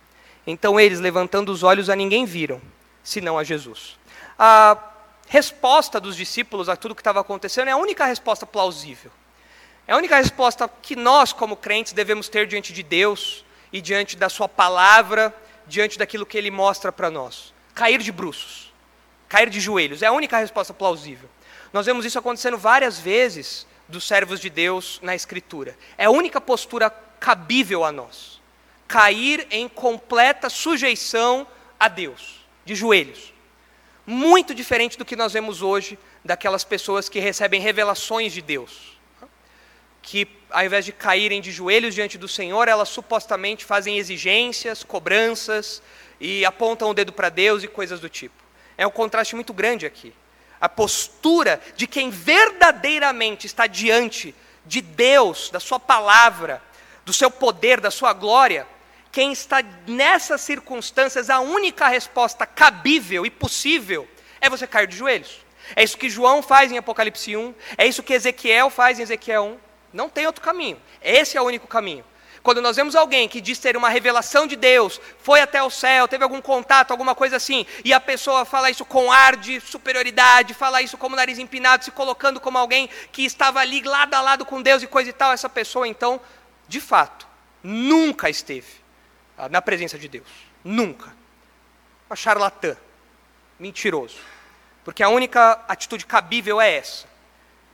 Então eles, levantando os olhos, a ninguém viram, senão a Jesus a resposta dos discípulos a tudo que estava acontecendo é a única resposta plausível. É a única resposta que nós, como crentes, devemos ter diante de Deus e diante da Sua palavra, diante daquilo que Ele mostra para nós. Cair de bruços, cair de joelhos, é a única resposta plausível. Nós vemos isso acontecendo várias vezes dos servos de Deus na Escritura. É a única postura cabível a nós. Cair em completa sujeição a Deus, de joelhos muito diferente do que nós vemos hoje daquelas pessoas que recebem revelações de Deus. Que, ao invés de caírem de joelhos diante do Senhor, elas supostamente fazem exigências, cobranças e apontam o dedo para Deus e coisas do tipo. É um contraste muito grande aqui. A postura de quem verdadeiramente está diante de Deus, da Sua palavra, do seu poder, da Sua glória, quem está nessas circunstâncias, a única resposta cabível e possível é você cair de joelhos. É isso que João faz em Apocalipse 1, é isso que Ezequiel faz em Ezequiel 1. Não tem outro caminho. Esse é o único caminho. Quando nós vemos alguém que diz ter uma revelação de Deus, foi até o céu, teve algum contato, alguma coisa assim, e a pessoa fala isso com ar de superioridade, fala isso como nariz empinado, se colocando como alguém que estava ali lado a lado com Deus e coisa e tal, essa pessoa então, de fato, nunca esteve na presença de Deus. Nunca. Uma charlatã. Mentiroso. Porque a única atitude cabível é essa: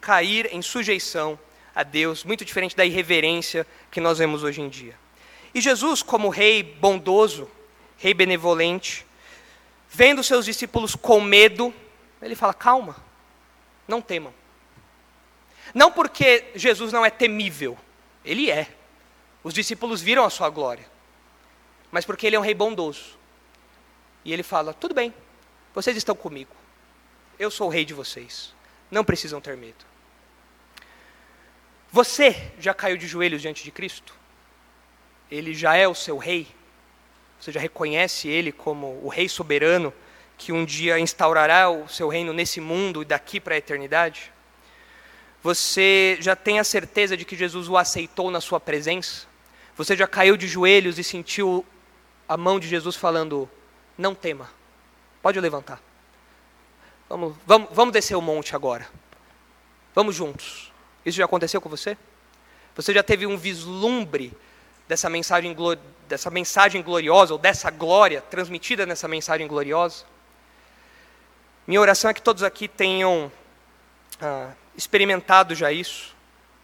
cair em sujeição a Deus, muito diferente da irreverência que nós vemos hoje em dia. E Jesus, como rei bondoso, rei benevolente, vendo seus discípulos com medo, ele fala: calma, não temam. Não porque Jesus não é temível, ele é. Os discípulos viram a sua glória mas porque ele é um rei bondoso. E ele fala: tudo bem, vocês estão comigo, eu sou o rei de vocês, não precisam ter medo. Você já caiu de joelhos diante de Cristo? Ele já é o seu rei? Você já reconhece ele como o rei soberano que um dia instaurará o seu reino nesse mundo e daqui para a eternidade? Você já tem a certeza de que Jesus o aceitou na sua presença? Você já caiu de joelhos e sentiu a mão de Jesus falando: Não tema, pode levantar. Vamos, vamos, vamos descer o monte agora. Vamos juntos. Isso já aconteceu com você? Você já teve um vislumbre dessa mensagem, dessa mensagem gloriosa, ou dessa glória transmitida nessa mensagem gloriosa? Minha oração é que todos aqui tenham ah, experimentado já isso,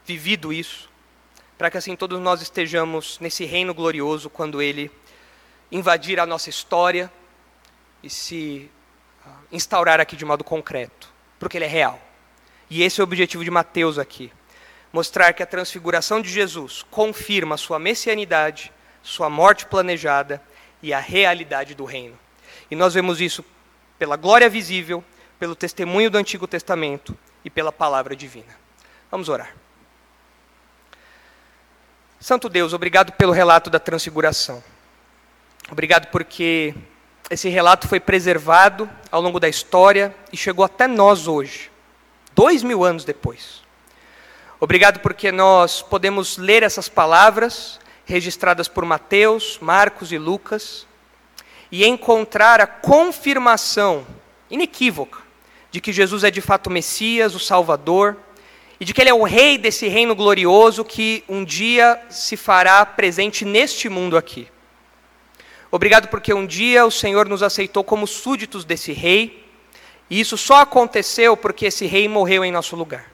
vivido isso, para que assim todos nós estejamos nesse reino glorioso quando Ele invadir a nossa história e se ah, instaurar aqui de modo concreto, porque ele é real. E esse é o objetivo de Mateus aqui. Mostrar que a transfiguração de Jesus confirma sua messianidade, sua morte planejada e a realidade do reino. E nós vemos isso pela glória visível, pelo testemunho do Antigo Testamento e pela palavra divina. Vamos orar. Santo Deus, obrigado pelo relato da transfiguração. Obrigado porque esse relato foi preservado ao longo da história e chegou até nós hoje, dois mil anos depois. Obrigado porque nós podemos ler essas palavras registradas por Mateus, Marcos e Lucas e encontrar a confirmação inequívoca de que Jesus é de fato o Messias, o Salvador, e de que Ele é o Rei desse reino glorioso que um dia se fará presente neste mundo aqui. Obrigado porque um dia o Senhor nos aceitou como súditos desse rei E isso só aconteceu porque esse rei morreu em nosso lugar.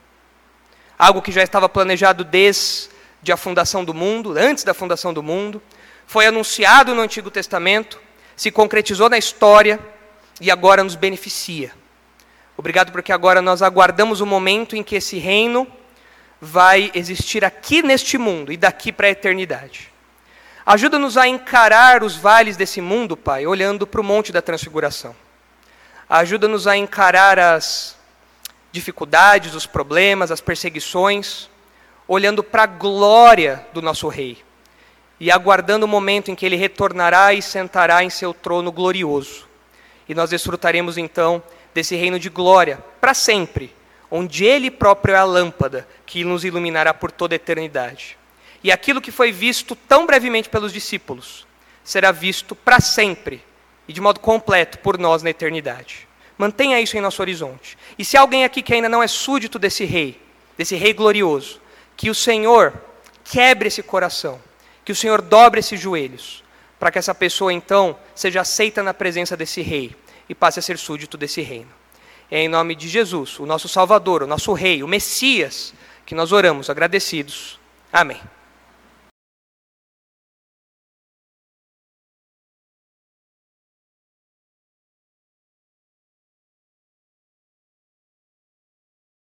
Algo que já estava planejado desde a fundação do mundo, antes da fundação do mundo, foi anunciado no Antigo Testamento, se concretizou na história e agora nos beneficia. Obrigado porque agora nós aguardamos o momento em que esse reino vai existir aqui neste mundo e daqui para a eternidade. Ajuda-nos a encarar os vales desse mundo, Pai, olhando para o monte da transfiguração. Ajuda-nos a encarar as dificuldades, os problemas, as perseguições, olhando para a glória do nosso Rei e aguardando o momento em que ele retornará e sentará em seu trono glorioso. E nós desfrutaremos então desse reino de glória para sempre, onde ele próprio é a lâmpada que nos iluminará por toda a eternidade. E aquilo que foi visto tão brevemente pelos discípulos será visto para sempre e de modo completo por nós na eternidade. Mantenha isso em nosso horizonte. E se alguém aqui que ainda não é súdito desse rei, desse rei glorioso, que o Senhor quebre esse coração, que o Senhor dobre esses joelhos, para que essa pessoa então seja aceita na presença desse rei e passe a ser súdito desse reino. É em nome de Jesus, o nosso Salvador, o nosso Rei, o Messias, que nós oramos agradecidos. Amém.